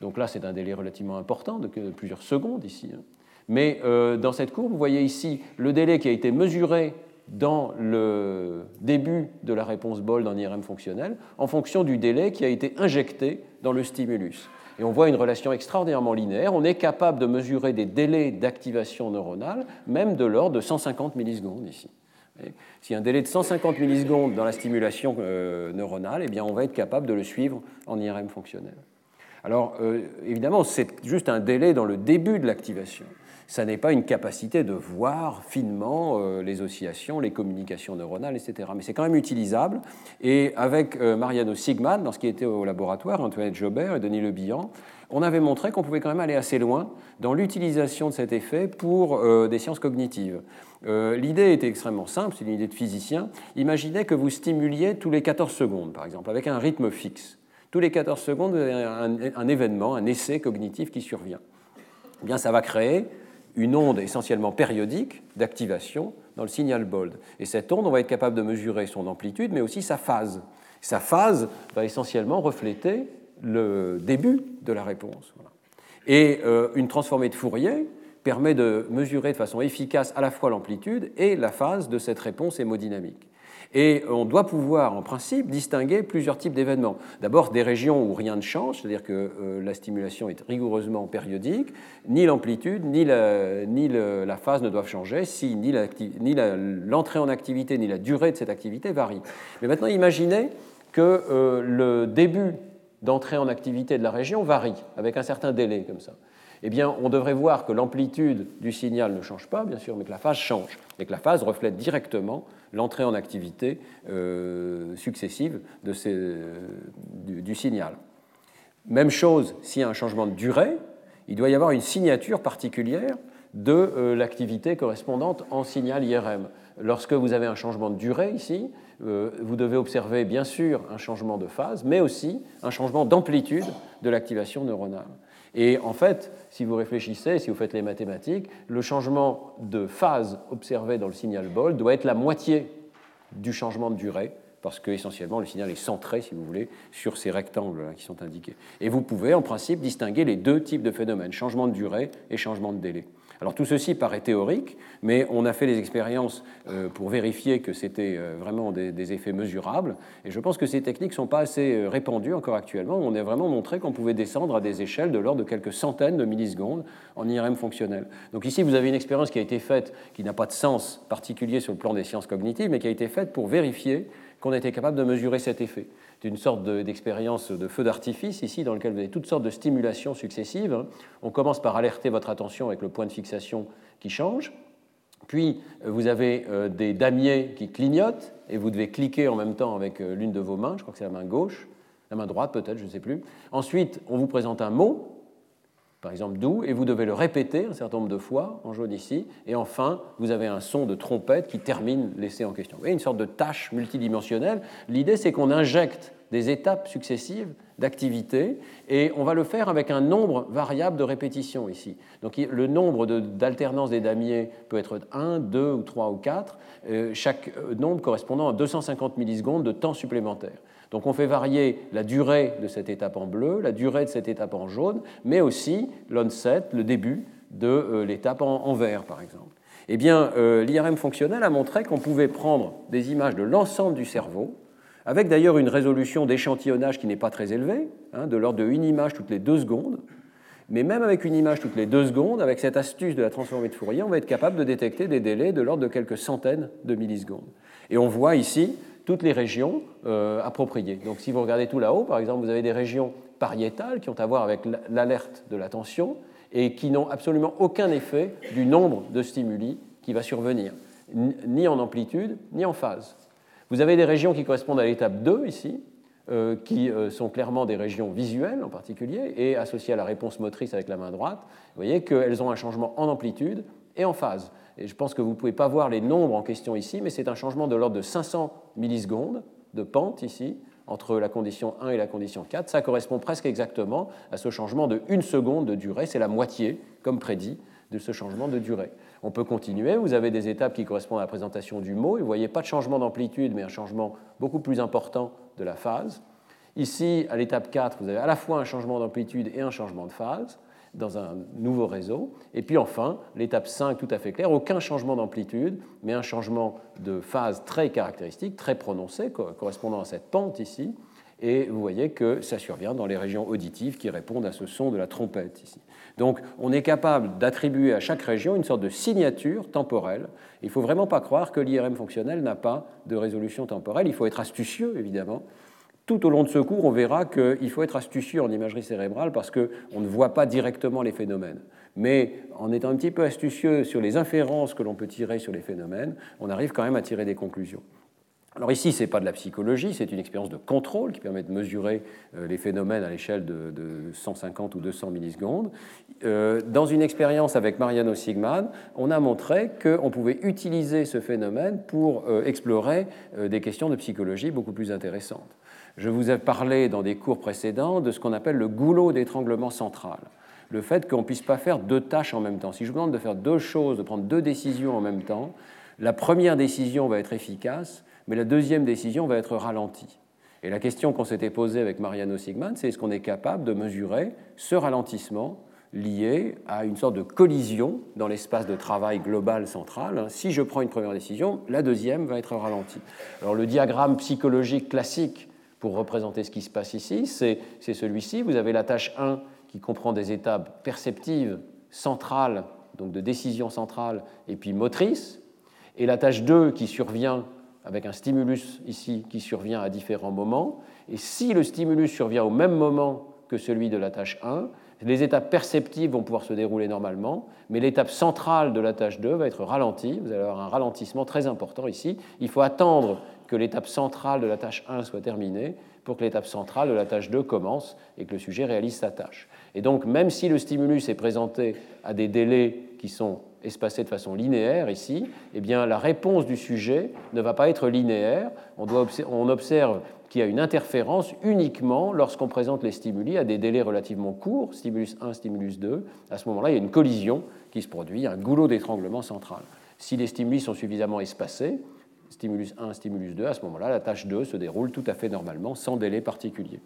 Donc là, c'est un délai relativement important, de plusieurs secondes ici. Hein. Mais euh, dans cette courbe, vous voyez ici le délai qui a été mesuré dans le début de la réponse BOLD en IRM fonctionnel en fonction du délai qui a été injecté dans le stimulus. Et on voit une relation extraordinairement linéaire. On est capable de mesurer des délais d'activation neuronale, même de l'ordre de 150 millisecondes ici. A un délai de 150 millisecondes dans la stimulation euh, neuronale, eh bien, on va être capable de le suivre en IRM fonctionnel. Alors, euh, évidemment, c'est juste un délai dans le début de l'activation. Ça n'est pas une capacité de voir finement euh, les oscillations, les communications neuronales, etc. Mais c'est quand même utilisable. Et avec Mariano Sigman, qui était au laboratoire, Antoinette Jobert et Denis Le Bihan, on avait montré qu'on pouvait quand même aller assez loin dans l'utilisation de cet effet pour des sciences cognitives. Euh, l'idée était extrêmement simple, c'est une idée de physicien. Imaginez que vous stimuliez tous les 14 secondes, par exemple, avec un rythme fixe. Tous les 14 secondes, vous avez un, événement, un essai cognitif qui survient. Eh bien, ça va créer une onde essentiellement périodique d'activation dans le signal BOLD. Et cette onde, on va être capable de mesurer son amplitude, mais aussi sa phase. Sa phase va essentiellement refléter le début de la réponse. Et euh, une transformée de Fourier permet de mesurer de façon efficace à la fois l'amplitude et la phase de cette réponse hémodynamique. Et on doit pouvoir, en principe, distinguer plusieurs types d'événements. D'abord, des régions où rien ne change, c'est-à-dire que euh, la stimulation est rigoureusement périodique, ni l'amplitude, ni, la, phase ne doivent changer, si ni l'entrée en activité, ni la durée de cette activité varient. Mais maintenant, imaginez que euh, le début d'entrée en activité de la région varie, avec un certain délai comme ça. Eh on devrait voir que l'amplitude du signal ne change pas, bien sûr, mais que la phase change, et que la phase reflète directement l'entrée en activité euh, successive ces, du, signal. Même chose, s'il y a un changement de durée, il doit y avoir une signature particulière de euh, l'activité correspondante en signal IRM. Lorsque vous avez un changement de durée ici, euh, vous devez observer bien sûr un changement de phase, mais aussi un changement d'amplitude de l'activation neuronale. Et en fait, si vous réfléchissez, si vous faites les mathématiques, le changement de phase observé dans le signal BOL doit être la moitié du changement de durée, parce que essentiellement le signal est centré, si vous voulez, sur ces rectangles qui sont indiqués. Et vous pouvez en principe distinguer les deux types de phénomènes, changement de durée et changement de délai. Alors tout ceci paraît théorique, mais on a fait des expériences euh, pour vérifier que c'était euh, vraiment des, effets mesurables, et je pense que ces techniques ne sont pas assez euh, répandues encore actuellement. On a vraiment montré qu'on pouvait descendre à des échelles de l'ordre de quelques centaines de millisecondes en IRM fonctionnel. Donc ici, vous avez une expérience qui a été faite, qui n'a pas de sens particulier sur le plan des sciences cognitives, mais qui a été faite pour vérifier qu'on était capable de mesurer cet effet. C'est une sorte d'expérience de, feu d'artifice ici, dans lequel vous avez toutes sortes de stimulations successives. On commence par alerter votre attention avec le point de fixation qui change. Puis, vous avez euh, des damiers qui clignotent, et vous devez cliquer en même temps avec euh, l'une de vos mains, je crois que c'est la main gauche, la main droite peut-être, je ne sais plus. Ensuite, on vous présente un mot, par exemple doux, et vous devez le répéter un certain nombre de fois, en jaune ici, et enfin, vous avez un son de trompette qui termine l'essai en question. Vous voyez, une sorte de tâche multidimensionnelle. L'idée, c'est qu'on injecte des étapes successives d'activité, et on va le faire avec un nombre variable de répétitions ici. Donc le nombre d'alternance des damiers peut être 1, 2 ou 3 ou 4, euh, chaque euh, nombre correspondant à 250 millisecondes de temps supplémentaire. Donc on fait varier la durée de cette étape en bleu, la durée de cette étape en jaune, mais aussi l'onset, le début de euh, l'étape en, vert, par exemple. Eh bien, euh, l'IRM fonctionnel a montré qu'on pouvait prendre des images de l'ensemble du cerveau, avec d'ailleurs une résolution d'échantillonnage qui n'est pas très élevée, hein, de l'ordre de une image toutes les deux secondes. Mais même avec une image toutes les deux secondes, avec cette astuce de la transformée de Fourier, on va être capable de détecter des délais de l'ordre de quelques centaines de millisecondes. Et on voit ici toutes les régions euh, appropriées. Donc si vous regardez tout là-haut, par exemple, vous avez des régions pariétales qui ont à voir avec l'alerte de l'attention et qui n'ont absolument aucun effet du nombre de stimuli qui va survenir, ni en amplitude, ni en phase. Vous avez des régions qui correspondent à l'étape 2 ici, euh, qui euh, sont clairement des régions visuelles en particulier, et associées à la réponse motrice avec la main droite. Vous voyez qu'elles ont un changement en amplitude et en phase. Et je pense que vous ne pouvez pas voir les nombres en question ici, mais c'est un changement de l'ordre de 500 millisecondes de pente ici, entre la condition 1 et la condition 4. Ça correspond presque exactement à ce changement de 1 seconde de durée. C'est la moitié, comme prédit, de ce changement de durée. On peut continuer. Vous avez des étapes qui correspondent à la présentation du mot. vous voyez pas de changement d'amplitude, mais un changement beaucoup plus important de la phase. Ici, à l'étape 4, vous avez à la fois un changement d'amplitude et un changement de phase dans un nouveau réseau. Et puis enfin, l'étape 5, tout à fait claire, aucun changement d'amplitude, mais un changement de phase très caractéristique, très prononcé, correspondant à cette pente ici. Et vous voyez que ça survient dans les régions auditives qui répondent à ce son de la trompette ici. Donc on est capable d'attribuer à chaque région une sorte de signature temporelle. Il ne faut vraiment pas croire que l'IRM fonctionnel n'a pas de résolution temporelle. Il faut être astucieux, évidemment, tout au long de ce cours, on verra qu'il faut être astucieux en imagerie cérébrale parce qu'on ne voit pas directement les phénomènes. Mais en étant un petit peu astucieux sur les inférences que l'on peut tirer sur les phénomènes, on arrive quand même à tirer des conclusions. Alors ici, ce n'est pas de la psychologie, c'est une expérience de contrôle qui permet de mesurer euh, les phénomènes à l'échelle de, 150 ou 200 millisecondes. Euh, dans une expérience avec Mariano Sigman, on a montré qu'on pouvait utiliser ce phénomène pour euh, explorer des questions de psychologie beaucoup plus intéressantes. Je vous ai parlé dans des cours précédents de ce qu'on appelle le goulot d'étranglement central. Le fait qu'on ne puisse pas faire deux tâches en même temps. Si je vous demande de faire deux choses, de prendre deux décisions en même temps, la première décision va être efficace, mais la deuxième décision va être ralentie. Et la question qu'on s'était posée avec Mariano Sigman, c'est est-ce qu'on est capable de mesurer ce ralentissement lié à une sorte de collision dans l'espace de travail global central. Si je prends une première décision, la deuxième va être ralentie. Alors le diagramme psychologique classique pour représenter ce qui se passe ici, c'est celui-ci. Vous avez la tâche 1 qui comprend des étapes perceptives, centrales, donc de décision centrale, et puis motrice, et la tâche 2 qui survient avec un stimulus ici qui survient à différents moments. Et si le stimulus survient au même moment que celui de la tâche 1, les étapes perceptives vont pouvoir se dérouler normalement, mais l'étape centrale de la tâche 2 va être ralentie. Vous allez avoir un ralentissement très important ici. Il faut attendre que l'étape centrale de la tâche 1 soit terminée pour que l'étape centrale de la tâche 2 commence et que le sujet réalise sa tâche. Et donc, même si le stimulus est présenté à des délais qui sont espacés de façon linéaire ici, eh bien, la réponse du sujet ne va pas être linéaire. On, on observe qu'il y a une interférence uniquement lorsqu'on présente les stimuli à des délais relativement courts, stimulus 1, stimulus 2. À ce moment-là, il y a une collision qui se produit, un goulot d'étranglement central. Si les stimuli sont suffisamment espacés, stimulus 1, stimulus 2, à ce moment-là, la tâche 2 se déroule tout à fait normalement, sans délai particulier.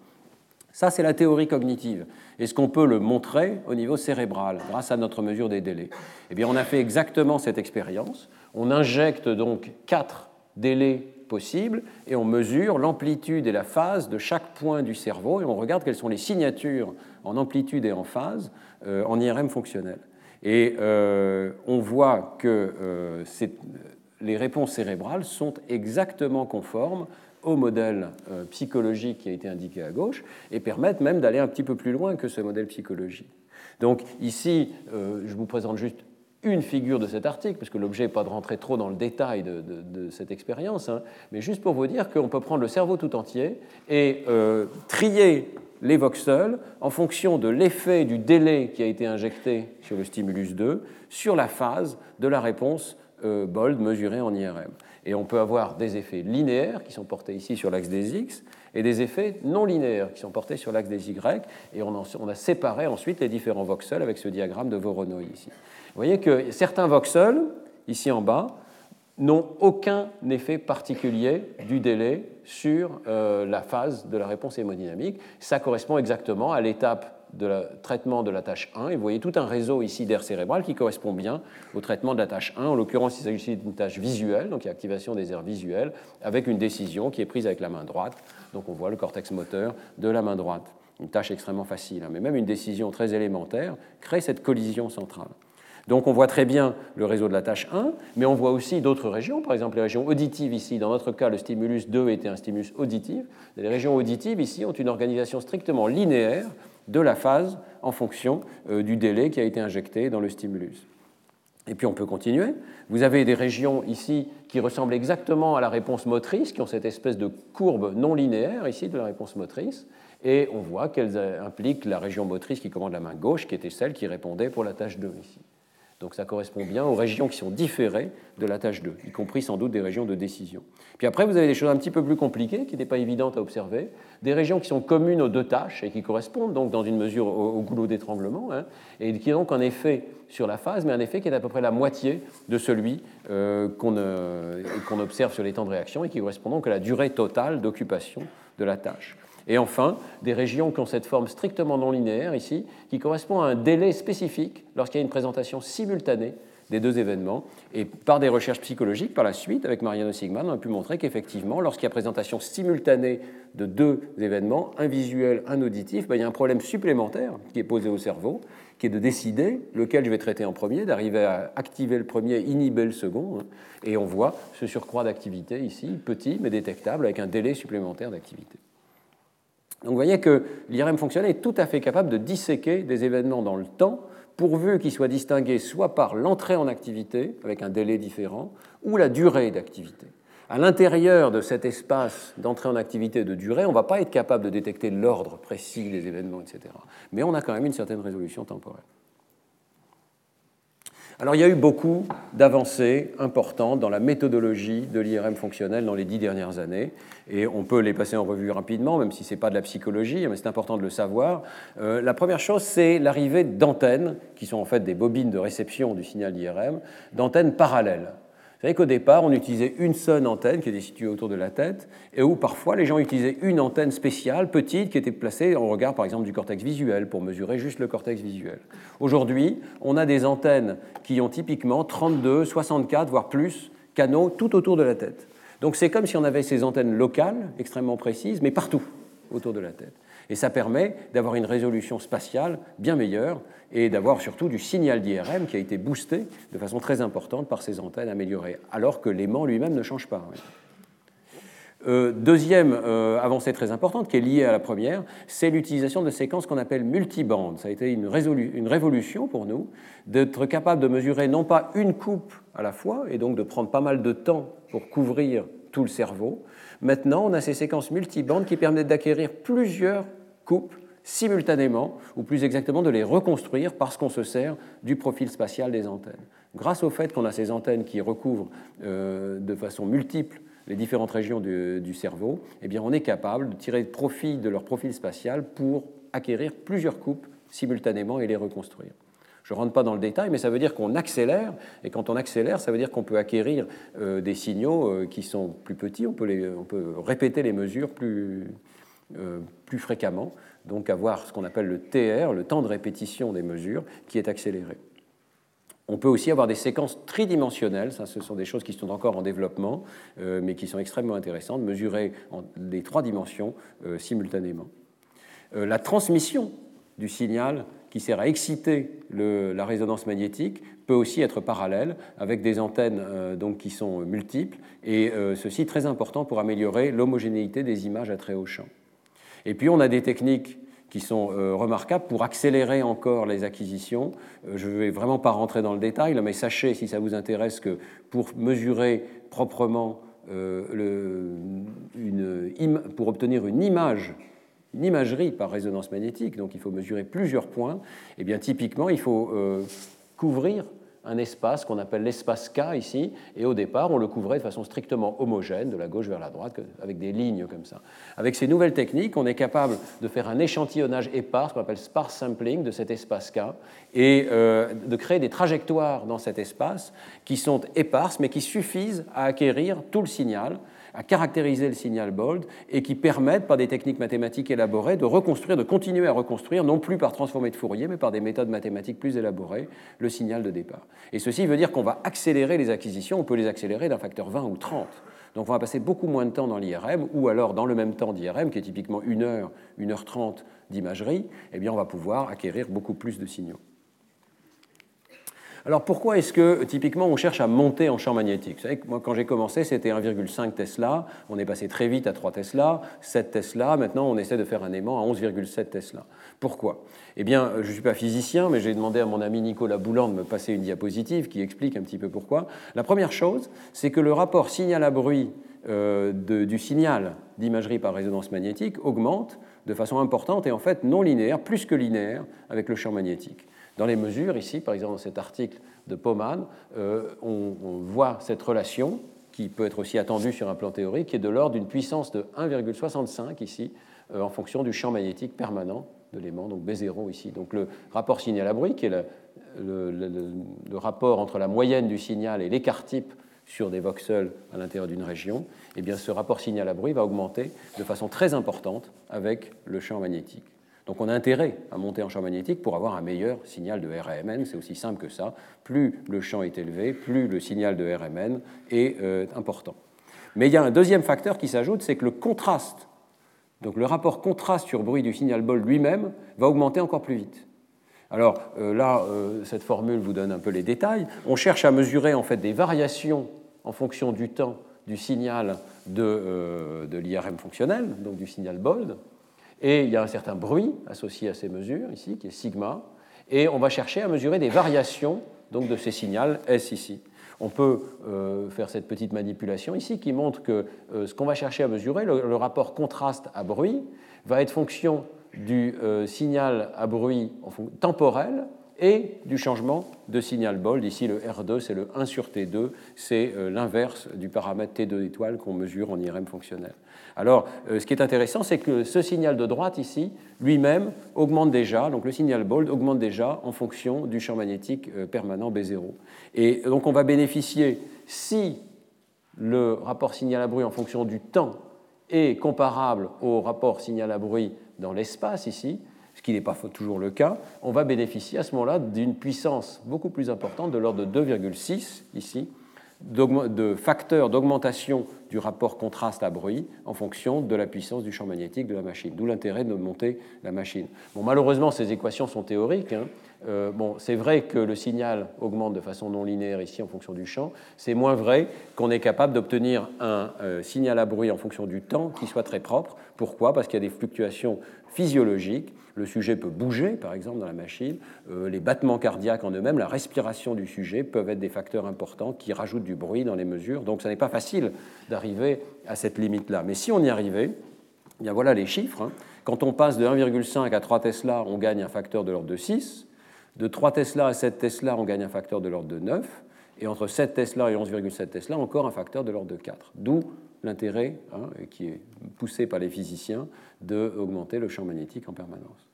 Ça, c'est la théorie cognitive. Est-ce qu'on peut le montrer au niveau cérébral grâce à notre mesure des délais Eh bien, on a fait exactement cette expérience. On injecte donc quatre délais possibles et on mesure l'amplitude et la phase de chaque point du cerveau et on regarde quelles sont les signatures en amplitude et en phase euh, en IRM fonctionnel. Et euh, on voit que euh, les réponses cérébrales sont exactement conformes au modèle euh, psychologique qui a été indiqué à gauche et permettent même d'aller un petit peu plus loin que ce modèle psychologique. Donc ici, euh, je vous présente juste une figure de cet article, parce que l'objet n'est pas de rentrer trop dans le détail de, cette expérience, hein, mais juste pour vous dire qu'on peut prendre le cerveau tout entier et euh, trier les voxels en fonction de l'effet du délai qui a été injecté sur le stimulus 2 sur la phase de la réponse euh, BOLD mesurée en IRM. Et on peut avoir des effets linéaires qui sont portés ici sur l'axe des X et des effets non linéaires qui sont portés sur l'axe des Y. Et on, on, a séparé ensuite les différents voxels avec ce diagramme de Voronoi ici. Vous voyez que certains voxels, ici en bas, n'ont aucun effet particulier du délai sur euh, la phase de la réponse hémodynamique. Ça correspond exactement à l'étape de traitement de la tâche 1. Et vous voyez tout un réseau ici d'air cérébral qui correspond bien au traitement de la tâche 1. En l'occurrence, il s'agit d'une tâche visuelle, donc il y a activation des aires visuelles, avec une décision qui est prise avec la main droite. Donc on voit le cortex moteur de la main droite. Une tâche extrêmement facile, hein. mais même une décision très élémentaire crée cette collision centrale. Donc on voit très bien le réseau de la tâche 1, mais on voit aussi d'autres régions, par exemple les régions auditives ici. Dans notre cas, le stimulus 2 était un stimulus auditif. Les régions auditives ici ont une organisation strictement linéaire de la phase en fonction euh, du délai qui a été injecté dans le stimulus. Et puis on peut continuer. Vous avez des régions ici qui ressemblent exactement à la réponse motrice, qui ont cette espèce de courbe non linéaire ici de la réponse motrice. Et on voit qu'elles impliquent la région motrice qui commande la main gauche, qui était celle qui répondait pour la tâche 2 ici. Donc ça correspond bien aux régions qui sont différées de la tâche 2, y compris sans doute des régions de décision. Puis après, vous avez des choses un petit peu plus compliquées, qui n'étaient pas évidentes à observer, des régions qui sont communes aux deux tâches et qui correspondent donc dans une mesure au, goulot d'étranglement, hein, et qui ont donc un effet sur la phase, mais un effet qui est à peu près la moitié de celui euh, euh, qu'on observe sur les temps de réaction et qui correspond donc à la durée totale d'occupation de la tâche. Et enfin, des régions qui ont cette forme strictement non linéaire ici, qui correspond à un délai spécifique lorsqu'il y a une présentation simultanée des deux événements. Et par des recherches psychologiques, par la suite, avec Mariano Sigman, on a pu montrer qu'effectivement, lorsqu'il y a présentation simultanée de deux événements, un visuel, un auditif, ben, il y a un problème supplémentaire qui est posé au cerveau, qui est de décider lequel je vais traiter en premier, d'arriver à activer le premier, inhiber le second. Hein. et on voit ce surcroît d'activité ici, petit mais détectable, avec un délai supplémentaire d'activité. Donc vous voyez que l'IRM fonctionnel est tout à fait capable de disséquer des événements dans le temps, pourvu qu'ils soient distingués soit par l'entrée en activité, avec un délai différent, ou la durée d'activité. À l'intérieur de cet espace d'entrée en activité et de durée, on ne va pas être capable de détecter l'ordre précis des événements, etc. Mais on a quand même une certaine résolution temporelle. Alors il y a eu beaucoup d'avancées importantes dans la méthodologie de l'IRM fonctionnel dans les dix dernières années, et on peut les passer en revue rapidement, même si ce n'est pas de la psychologie, mais c'est important de le savoir. Euh, la première chose, c'est l'arrivée d'antennes, qui sont en fait des bobines de réception du signal d'IRM, d'antennes parallèles savez qu'au départ, on utilisait une seule antenne qui était située autour de la tête, et où parfois les gens utilisaient une antenne spéciale, petite, qui était placée en regard par exemple du cortex visuel, pour mesurer juste le cortex visuel. Aujourd'hui, on a des antennes qui ont typiquement 32, 64, voire plus canaux tout autour de la tête. Donc c'est comme si on avait ces antennes locales, extrêmement précises, mais partout autour de la tête. Et ça permet d'avoir une résolution spatiale bien meilleure et d'avoir surtout du signal d'IRM qui a été boosté de façon très importante par ces antennes améliorées, alors que l'aimant lui-même ne change pas. Euh, deuxième euh, avancée très importante qui est liée à la première, c'est l'utilisation de séquences qu'on appelle multibandes. Ça a été une, une révolution pour nous d'être capable de mesurer non pas une coupe à la fois et donc de prendre pas mal de temps pour couvrir tout le cerveau. Maintenant, on a ces séquences multibandes qui permettent d'acquérir plusieurs coupes simultanément, ou plus exactement de les reconstruire parce qu'on se sert du profil spatial des antennes. Grâce au fait qu'on a ces antennes qui recouvrent euh, de façon multiple les différentes régions du, cerveau, eh bien on est capable de tirer profit de leur profil spatial pour acquérir plusieurs coupes simultanément et les reconstruire. Je ne rentre pas dans le détail, mais ça veut dire qu'on accélère, et quand on accélère, ça veut dire qu'on peut acquérir euh, des signaux euh, qui sont plus petits, on peut, répéter les mesures plus, plus fréquemment, donc avoir ce qu'on appelle le TR, le temps de répétition des mesures, qui est accéléré. On peut aussi avoir des séquences tridimensionnelles, ce sont des choses qui sont encore en développement, euh, mais qui sont extrêmement intéressantes, mesurer en les trois dimensions euh, simultanément. Euh, la transmission du signal qui sert à exciter la résonance magnétique peut aussi être parallèle avec des antennes euh, donc, qui sont multiples, et euh, ceci très important pour améliorer l'homogénéité des images à très haut champ. Et puis on a des techniques qui sont euh, remarquables pour accélérer encore les acquisitions. je ne vais vraiment pas rentrer dans le détail, mais sachez, si ça vous intéresse, que pour mesurer proprement, pour obtenir une image une imagerie par résonance magnétique, donc il faut mesurer plusieurs points, et eh bien typiquement il faut euh, couvrir un espace qu'on appelle l'espace K ici, et au départ, on le couvrait de façon strictement homogène, de la gauche vers la droite, avec des lignes comme ça. Avec ces nouvelles techniques, on est capable de faire un échantillonnage épars, qu'on appelle sparse sampling, de cet espace K, et euh, de créer des trajectoires dans cet espace qui sont éparses, mais qui suffisent à acquérir tout le signal, à caractériser le signal bold et qui permettent, par des techniques mathématiques élaborées, de reconstruire, de continuer à reconstruire, non plus par transformée de Fourier, mais par des méthodes mathématiques plus élaborées, le signal de départ. Et ceci veut dire qu'on va accélérer les acquisitions, on peut les accélérer d'un facteur 20 ou 30. Donc on va passer beaucoup moins de temps dans l'IRM, ou alors dans le même temps d'IRM, qui est typiquement 1 heure, 1 heure 30 d'imagerie, eh bien on va pouvoir acquérir beaucoup plus de signaux. Alors pourquoi est-ce que typiquement on cherche à monter en champ magnétique? Vous savez que moi quand j'ai commencé c'était 1,5 Tesla, on est passé très vite à 3 Tesla, 7 Tesla, maintenant on essaie de faire un aimant à 11,7 Tesla. Pourquoi? Eh bien je ne suis pas physicien mais j'ai demandé à mon ami Nicolas Boulan de me passer une diapositive qui explique un petit peu pourquoi. La première chose c'est que le rapport signal à bruit euh, du signal d'imagerie par résonance magnétique augmente de façon importante et en fait non linéaire, plus que linéaire avec le champ magnétique. Dans les mesures, ici, par exemple, dans cet article de Poman, euh, on, voit cette relation qui peut être aussi attendue sur un plan théorique, qui est de l'ordre d'une puissance de 1,65 ici, euh, en fonction du champ magnétique permanent de l'aimant, donc B0 ici. Donc le rapport signal à bruit, qui est le, rapport entre la moyenne du signal et l'écart type sur des voxels à l'intérieur d'une région, eh bien ce rapport signal à bruit va augmenter de façon très importante avec le champ magnétique. Donc on a intérêt à monter en champ magnétique pour avoir un meilleur signal de RMN, c'est aussi simple que ça. Plus le champ est élevé, plus le signal de RMN est euh, important. Mais il y a un deuxième facteur qui s'ajoute, c'est que le contraste, donc le rapport contraste sur bruit du signal BOL lui-même, va augmenter encore plus vite. Alors euh, là, euh, cette formule vous donne un peu les détails. On cherche à mesurer en fait des variations en fonction du temps du signal de, de l'IRM fonctionnel, donc du signal BOLD, et il y a un certain bruit associé à ces mesures ici, qui est sigma, et on va chercher à mesurer des variations donc, de ces signaux S ici. On peut euh, faire cette petite manipulation ici qui montre que euh, ce qu'on va chercher à mesurer, le, rapport contraste à bruit, va être fonction du euh, signal à bruit temporel et du changement de signal bold. Ici, le R2, c'est le 1 sur T2, c'est l'inverse du paramètre T2 étoile qu'on mesure en IRM fonctionnel. Alors, euh, ce qui est intéressant, c'est que ce signal de droite ici, lui-même, augmente déjà, donc le signal bold augmente déjà en fonction du champ magnétique euh, permanent B0. Et donc, on va bénéficier, si le rapport signal à bruit en fonction du temps est comparable au rapport signal à bruit dans l'espace ici, ce qui n'est pas toujours le cas, on va bénéficier à ce moment-là d'une puissance beaucoup plus importante de l'ordre de 2,6 ici, de facteurs d'augmentation du rapport contraste à bruit en fonction de la puissance du champ magnétique de la machine. D'où l'intérêt de monter la machine. Bon, malheureusement, ces équations sont théoriques. Hein. Euh, bon, c'est vrai que le signal augmente de façon non linéaire ici en fonction du champ. C'est moins vrai qu'on est capable d'obtenir un euh, signal à bruit en fonction du temps qui soit très propre. Pourquoi? Parce qu'il y a des fluctuations physiologiques le sujet peut bouger, par exemple, dans la machine. Euh, les battements cardiaques en eux-mêmes, la respiration du sujet peuvent être des facteurs importants qui rajoutent du bruit dans les mesures. Donc, ce n'est pas facile d'arriver à cette limite-là. Mais si on y arrivait, bien voilà les chiffres. Hein. Quand on passe de 1,5 à 3 Tesla, on gagne un facteur de l'ordre de 6. De 3 Tesla à 7 Tesla, on gagne un facteur de l'ordre de 9. Et entre 7 Tesla et 11,7 Tesla, encore un facteur de l'ordre de 4. D'où l'intérêt, hein, qui est poussé par les physiciens, d'augmenter le champ magnétique en permanence.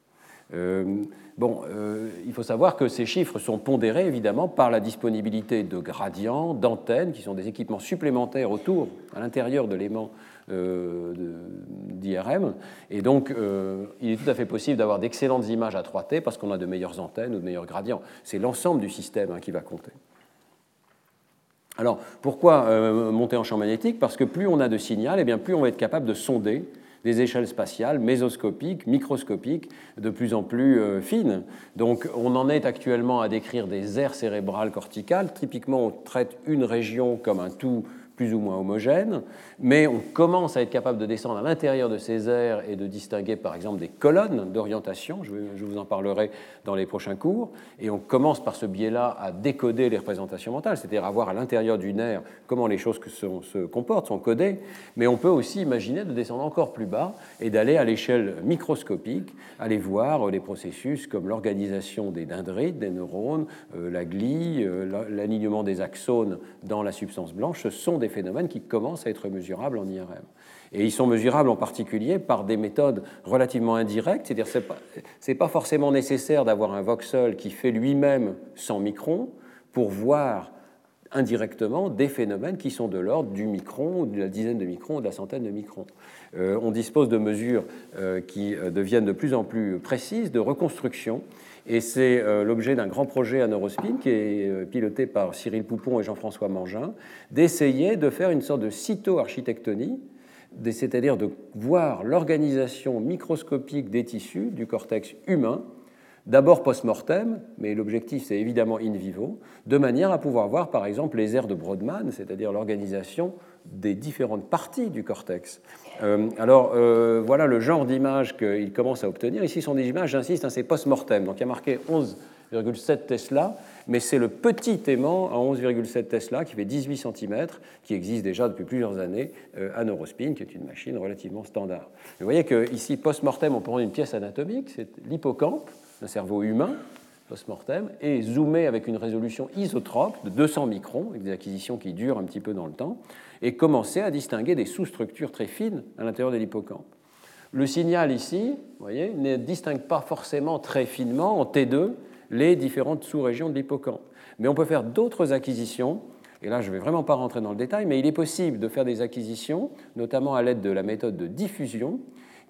Euh, bon, euh, il faut savoir que ces chiffres sont pondérés évidemment par la disponibilité de gradients, d'antennes, qui sont des équipements supplémentaires autour, à l'intérieur de l'aimant euh, d'IRM. Et donc, il est tout à fait possible d'avoir d'excellentes images à 3T parce qu'on a de meilleures antennes ou de meilleurs gradients. C'est l'ensemble du système hein, qui va compter. Alors, pourquoi monter en champ magnétique? Parce que plus on a de signal, eh bien plus on va être capable de sonder des échelles spatiales mésoscopiques, microscopiques, de plus en plus euh, fines. Donc on en est actuellement à décrire des aires cérébrales corticales. Typiquement, on traite une région comme un tout plus ou moins homogène, mais on commence à être capable de descendre à l'intérieur de ces aires et de distinguer par exemple des colonnes d'orientation, je, vous en parlerai dans les prochains cours, et on commence par ce biais-là à décoder les représentations mentales, c'est-à-dire à voir à l'intérieur d'une aire comment les choses se, comportent, sont codées, mais on peut aussi imaginer de descendre encore plus bas et d'aller à l'échelle microscopique, aller voir les processus comme l'organisation des dendrites, des neurones, euh, la glie, euh, l'alignement des axones dans la substance blanche, ce sont des phénomènes qui commencent à être mesurables en IRM. Et ils sont mesurables en particulier par des méthodes relativement indirectes, c'est-à-dire que ce n'est pas forcément nécessaire d'avoir un voxel qui fait lui-même 100 microns pour voir indirectement des phénomènes qui sont de l'ordre du micron, de la dizaine de microns, ou de la centaine de microns. Euh, on dispose de mesures euh, qui euh, deviennent de plus en plus précises, de reconstruction, et c'est euh, l'objet d'un grand projet à Neurospin qui est euh, piloté par Cyril Poupon et Jean-François Mangin, d'essayer de faire une sorte de cytoarchitectonie, c'est-à-dire de voir l'organisation microscopique des tissus du cortex humain, d'abord post-mortem, mais l'objectif c'est évidemment in vivo, de manière à pouvoir voir par exemple les aires de Brodmann, c'est-à-dire l'organisation des différentes parties du cortex. Euh, alors euh, voilà le genre d'image qu'il commence à obtenir. Ici sont des images, j'insiste, hein, c'est post-mortem. Donc il y a marqué 11,7 Tesla, mais c'est le petit aimant à 11,7 Tesla qui fait 18 cm, qui existe déjà depuis plusieurs années euh, à Neurospin, qui est une machine relativement standard. Vous voyez qu'ici, post-mortem, on prend une pièce anatomique, c'est l'hippocampe, un cerveau humain, post-mortem, et zoomé avec une résolution isotrope de 200 microns, avec des acquisitions qui durent un petit peu dans le temps et commencer à distinguer des sous-structures très fines à l'intérieur de l'hippocampe. Le signal ici, vous voyez, ne distingue pas forcément très finement en T2 les différentes sous-régions de l'hippocampe. Mais on peut faire d'autres acquisitions, et là je ne vais vraiment pas rentrer dans le détail, mais il est possible de faire des acquisitions, notamment à l'aide de la méthode de diffusion,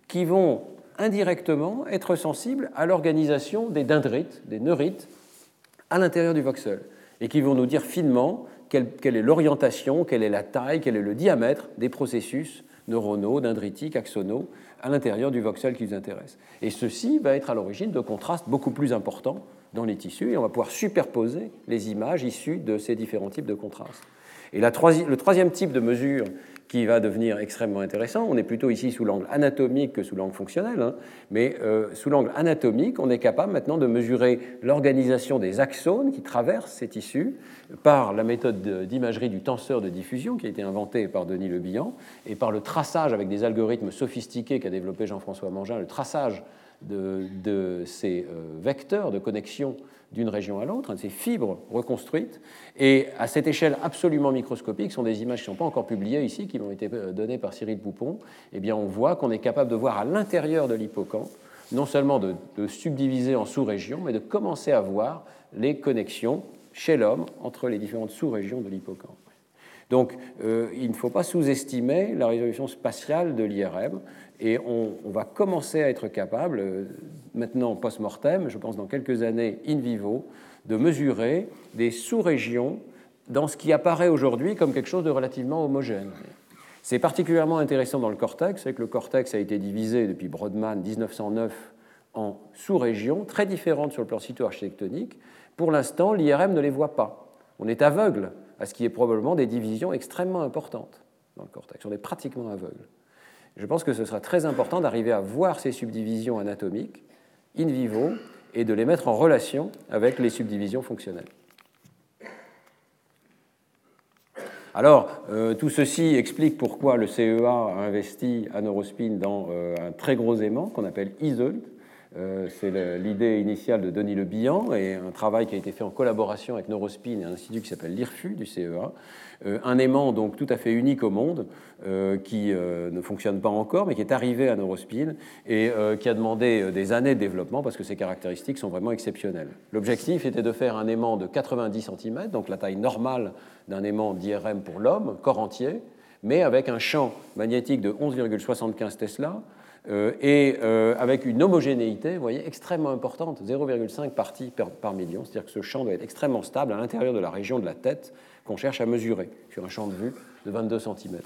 qui vont indirectement être sensibles à l'organisation des dendrites, des neurites, à l'intérieur du voxel, et qui vont nous dire finement quelle, est l'orientation, quelle est la taille, quel est le diamètre des processus neuronaux, dendritiques, axonaux à l'intérieur du voxel qui vous intéresse. Et ceci va être à l'origine de contrastes beaucoup plus importants dans les tissus et on va pouvoir superposer les images issues de ces différents types de contrastes. Et la le troisième type de mesure qui va devenir extrêmement intéressant. On est plutôt ici sous l'angle anatomique que sous l'angle fonctionnel, hein. mais euh, sous l'angle anatomique, on est capable maintenant de mesurer l'organisation des axones qui traversent ces tissus par la méthode d'imagerie du tenseur de diffusion qui a été inventée par Denis Le Bihan et par le traçage avec des algorithmes sophistiqués qu'a développé Jean-François Mangin, le traçage de, ces euh, vecteurs de connexion d'une région à l'autre, de ces fibres reconstruites. Et à cette échelle absolument microscopique, ce sont des images qui ne sont pas encore publiées ici, qui m'ont été euh, données par Cyril Poupon, eh bien on voit qu'on est capable de voir à l'intérieur de l'hippocampe, non seulement de, de subdiviser en sous-régions, mais de commencer à voir les connexions chez l'homme entre les différentes sous-régions de l'hippocampe. Donc, euh, il ne faut pas sous-estimer la résolution spatiale de l'IRM et on, va commencer à être capable, euh, maintenant post-mortem, je pense dans quelques années in vivo, de mesurer des sous-régions dans ce qui apparaît aujourd'hui comme quelque chose de relativement homogène. C'est particulièrement intéressant dans le cortex, c'est que le cortex a été divisé depuis Brodmann 1909 en sous-régions très différentes sur le plan cytoarchitectonique. Pour l'instant, l'IRM ne les voit pas. On est aveugle à ce qui est probablement des divisions extrêmement importantes dans le cortex. On est pratiquement aveugle. Je pense que ce sera très important d'arriver à voir ces subdivisions anatomiques in vivo et de les mettre en relation avec les subdivisions fonctionnelles. Alors, euh, tout ceci explique pourquoi le CEA a investi à Neurospin dans euh, un très gros aimant qu'on appelle ISOLT, c'est l'idée initiale de Denis Le Bihan et un travail qui a été fait en collaboration avec Neurospin et un institut qui s'appelle l'IRFU du CEA. Euh, un aimant donc tout à fait unique au monde euh, qui ne fonctionne pas encore mais qui est arrivé à Neurospin et qui a demandé des années de développement parce que ses caractéristiques sont vraiment exceptionnelles. L'objectif était de faire un aimant de 90 cm, donc la taille normale d'un aimant d'IRM pour l'homme, corps entier, mais avec un champ magnétique de 11,75 Tesla, euh, et euh, avec une homogénéité vous voyez, extrêmement importante, 0,5 parties par, million, c'est-à-dire que ce champ doit être extrêmement stable à l'intérieur de la région de la tête qu'on cherche à mesurer sur un champ de vue de 22 cm.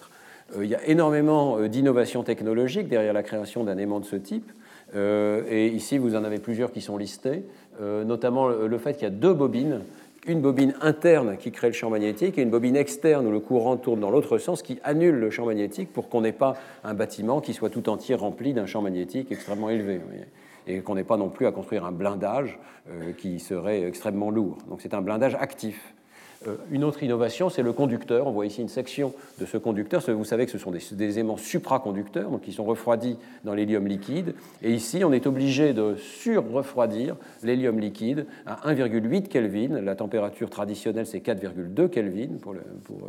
il y a énormément d'innovations technologiques derrière la création d'un aimant de ce type. et ici, vous en avez plusieurs qui sont listés, notamment le fait qu'il y a deux bobines une bobine interne qui crée le champ magnétique et une bobine externe où le courant tourne dans l'autre sens qui annule le champ magnétique pour qu'on n'ait pas un bâtiment qui soit tout entier rempli d'un champ magnétique extrêmement élevé. Et qu'on n'ait pas non plus à construire un blindage qui serait extrêmement lourd. Donc c'est un blindage actif. Euh, une autre innovation, c'est le conducteur. On voit ici une section de ce conducteur. Vous savez que ce sont des, aimants supraconducteurs, donc qui sont refroidis dans l'hélium liquide. Et ici, on est obligé de sur-refroidir l'hélium liquide à 1,8 Kelvin. La température traditionnelle, c'est 4,2 Kelvin,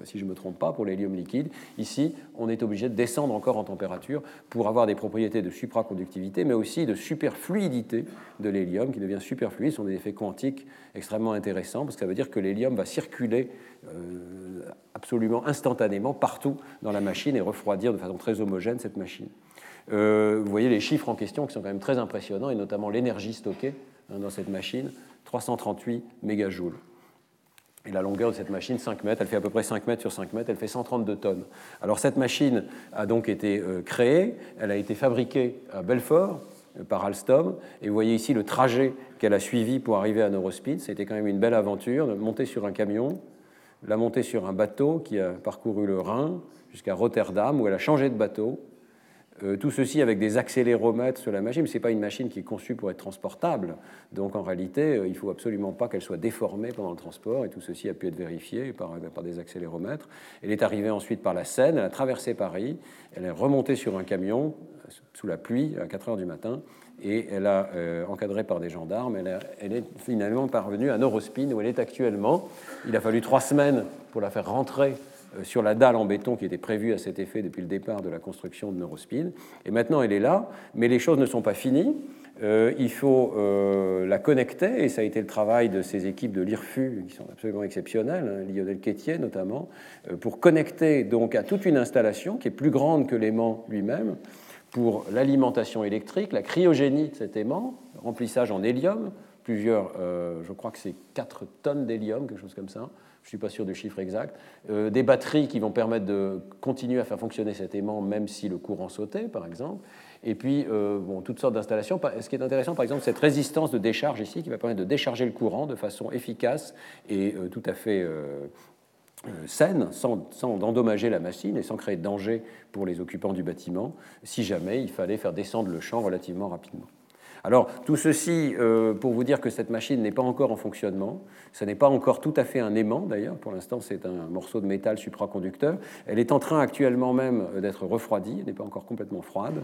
si je ne me trompe pas, pour l'hélium liquide. Ici, on est obligé de descendre encore en température pour avoir des propriétés de supraconductivité, mais aussi de superfluidité de l'hélium, qui devient superfluide. Ce sont des effets quantiques extrêmement intéressants, parce que ça veut dire que l'hélium va circuler euh, absolument instantanément partout dans la machine et refroidir de façon très homogène cette machine. Euh, vous voyez les chiffres en question qui sont quand même très impressionnants, et notamment l'énergie stockée hein, dans cette machine, 338 mégajoules. Et la longueur de cette machine, 5 mètres, elle fait à peu près 5 mètres sur 5 mètres, elle fait 132 tonnes. Alors cette machine a donc été euh, créée, elle a été fabriquée à Belfort, par Alstom. Et vous voyez ici le trajet qu'elle a suivi pour arriver à Neurospeed. C'était quand même une belle aventure, de monter sur un camion, la monter sur un bateau qui a parcouru le Rhin jusqu'à Rotterdam, où elle a changé de bateau, euh, tout ceci avec des accéléromètres sur la machine, ce n'est pas une machine qui est conçue pour être transportable. Donc en réalité, euh, il ne faut absolument pas qu'elle soit déformée pendant le transport, et tout ceci a pu être vérifié par, euh, par, des accéléromètres. Elle est arrivée ensuite par la Seine, elle a traversé Paris, elle est remontée sur un camion sous la pluie à 4 heures du matin, et elle a, encadré par des gendarmes, elle, est finalement parvenue à Neurospin, où elle est actuellement. Il a fallu trois semaines pour la faire rentrer euh, sur la dalle en béton qui était prévue à cet effet depuis le départ de la construction de Neurospeed. Et maintenant, elle est là, mais les choses ne sont pas finies. Euh, il faut euh, la connecter, et ça a été le travail de ces équipes de l'IRFU, qui sont absolument exceptionnelles, hein, Lionel Quétier notamment, pour connecter donc à toute une installation qui est plus grande que l'aimant lui-même, pour l'alimentation électrique, la cryogénie de cet aimant, remplissage en hélium, plusieurs, je crois que c'est 4 tonnes d'hélium, quelque chose comme ça, je ne suis pas sûr du chiffre exact, euh, des batteries qui vont permettre de continuer à faire fonctionner cet aimant même si le courant sautait, par exemple, et puis euh, bon, toutes sortes d'installations. Ce qui est intéressant, par exemple, cette résistance de décharge ici qui va permettre de décharger le courant de façon efficace et euh, tout à fait saine, sans, sans endommager la machine et sans créer de danger pour les occupants du bâtiment, si jamais il fallait faire descendre le champ relativement rapidement. Alors tout ceci euh, pour vous dire que cette machine n'est pas encore en fonctionnement. Ce n'est pas encore tout à fait un aimant d'ailleurs. Pour l'instant, c'est un morceau de métal supraconducteur. Elle est en train actuellement même d'être refroidie. Elle n'est pas encore complètement froide.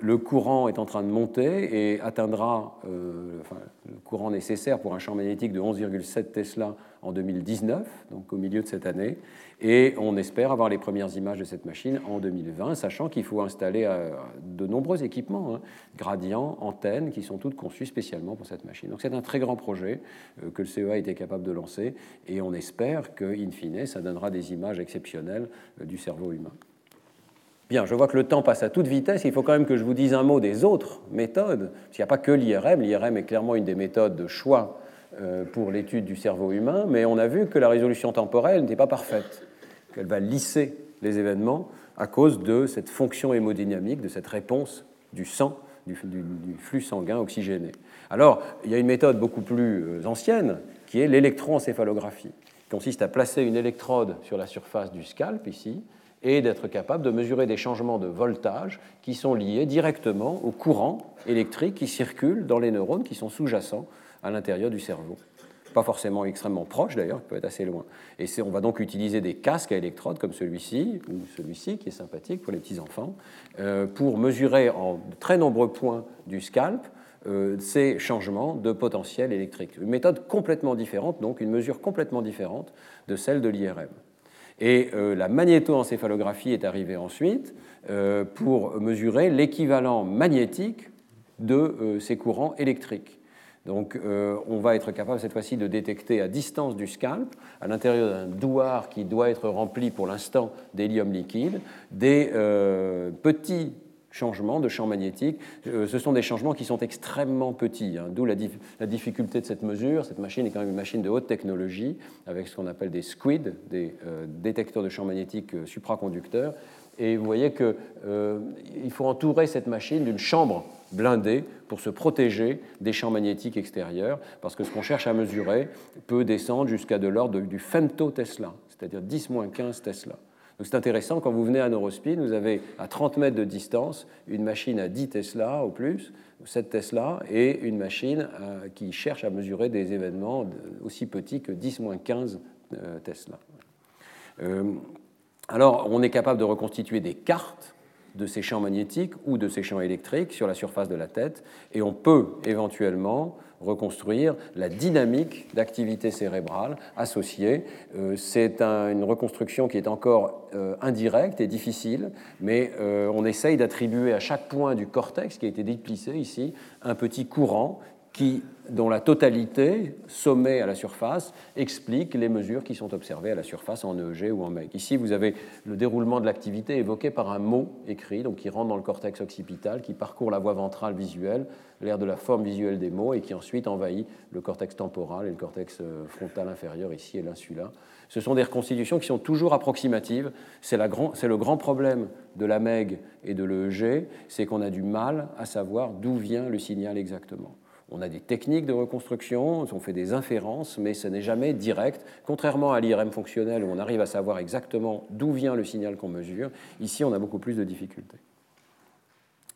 Le courant est en train de monter et atteindra euh, le courant nécessaire pour un champ magnétique de 11,7 Tesla en 2019, donc au milieu de cette année. Et on espère avoir les premières images de cette machine en 2020, sachant qu'il faut installer euh, de nombreux équipements, hein, gradients, antennes, qui sont toutes conçues spécialement pour cette machine. Donc c'est un très grand projet euh, que le CEA a été capable de lancer, et on espère qu'in fine, ça donnera des images exceptionnelles du cerveau humain. Bien, je vois que le temps passe à toute vitesse. Il faut quand même que je vous dise un mot des autres méthodes. Qu'il n'y a pas que l'IRM. L'IRM est clairement une des méthodes de choix euh, pour l'étude du cerveau humain, mais on a vu que la résolution temporelle n'était pas parfaite, qu'elle va lisser les événements à cause de cette fonction hémodynamique, de cette réponse du sang, du, flux sanguin oxygéné. Alors, il y a une méthode beaucoup plus euh, ancienne qui est l'électroencéphalographie, qui consiste à placer une électrode sur la surface du scalp ici, et d'être capable de mesurer des changements de voltage qui sont liés directement au courant électrique qui circule dans les neurones qui sont sous-jacents à l'intérieur du cerveau. Pas forcément extrêmement proche d'ailleurs, il peut être assez loin. Et on va donc utiliser des casques à électrodes comme celui-ci, ou celui-ci qui est sympathique pour les petits-enfants, euh, pour mesurer en très nombreux points du scalp euh, ces changements de potentiel électrique. Une méthode complètement différente, donc une mesure complètement différente de celle de l'IRM. Et euh, la magnétoencéphalographie est arrivée ensuite euh, pour mesurer l'équivalent magnétique de euh, ces courants électriques. Donc on va être capable cette fois-ci de détecter à distance du scalp, à l'intérieur d'un douar qui doit être rempli pour l'instant d'hélium liquide, des petits changements de champ magnétique. Euh, ce sont des changements qui sont extrêmement petits, hein, d'où la, difficulté de cette mesure. Cette machine est quand même une machine de haute technologie, avec ce qu'on appelle des SQUID, des euh, détecteurs de champ magnétique euh, supraconducteurs. Et vous voyez qu'il faut entourer cette machine d'une chambre blindée pour se protéger des champs magnétiques extérieurs, parce que ce qu'on cherche à mesurer peut descendre jusqu'à de l'ordre du femto-Tesla, c'est-à-dire 10-15 Tesla. Donc c'est intéressant, quand vous venez à Neurospin, vous avez à 30 mètres de distance une machine à 10 Tesla au plus, 7 Tesla, et une machine euh, qui cherche à mesurer des événements aussi petits que 10-15 euh, Tesla. Euh, alors, on est capable de reconstituer des cartes de ces champs magnétiques ou de ces champs électriques sur la surface de la tête, et on peut éventuellement reconstruire la dynamique d'activité cérébrale associée. Euh, c'est une reconstruction qui est encore euh, indirecte et difficile, mais euh, on essaye d'attribuer à chaque point du cortex qui a été déplissé ici un petit courant qui, dont la totalité, sommet à la surface, explique les mesures qui sont observées à la surface en EEG ou en MEG. Ici, vous avez le déroulement de l'activité évoqué par un mot écrit, donc qui rentre dans le cortex occipital, qui parcourt la voie ventrale visuelle, l'air de la forme visuelle des mots, et qui ensuite envahit le cortex temporal et le cortex euh, frontal inférieur ici et l'insula. Ce sont des reconstitutions qui sont toujours approximatives. C'est le grand problème de la MEG et de l'EEG, c'est qu'on a du mal à savoir d'où vient le signal exactement. On a des techniques de reconstruction, on fait des inférences, mais ce n'est jamais direct. Contrairement à l'IRM fonctionnel où on arrive à savoir exactement d'où vient le signal qu'on mesure, ici on a beaucoup plus de difficultés.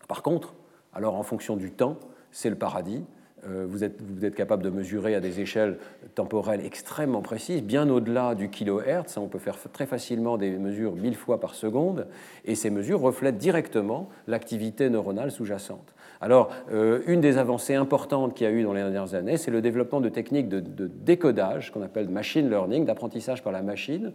Par contre, alors en fonction du temps, c'est le paradis. Euh, vous êtes, vous êtes, capable de mesurer à des échelles temporelles extrêmement précises, bien au-delà du kilohertz. On peut faire très facilement des mesures mille fois par seconde, et ces mesures reflètent directement l'activité neuronale sous-jacente. Alors, euh, une des avancées importantes qu'il y a eu dans les dernières années, c'est le développement de techniques de, décodage, qu'on appelle machine learning, d'apprentissage par la machine.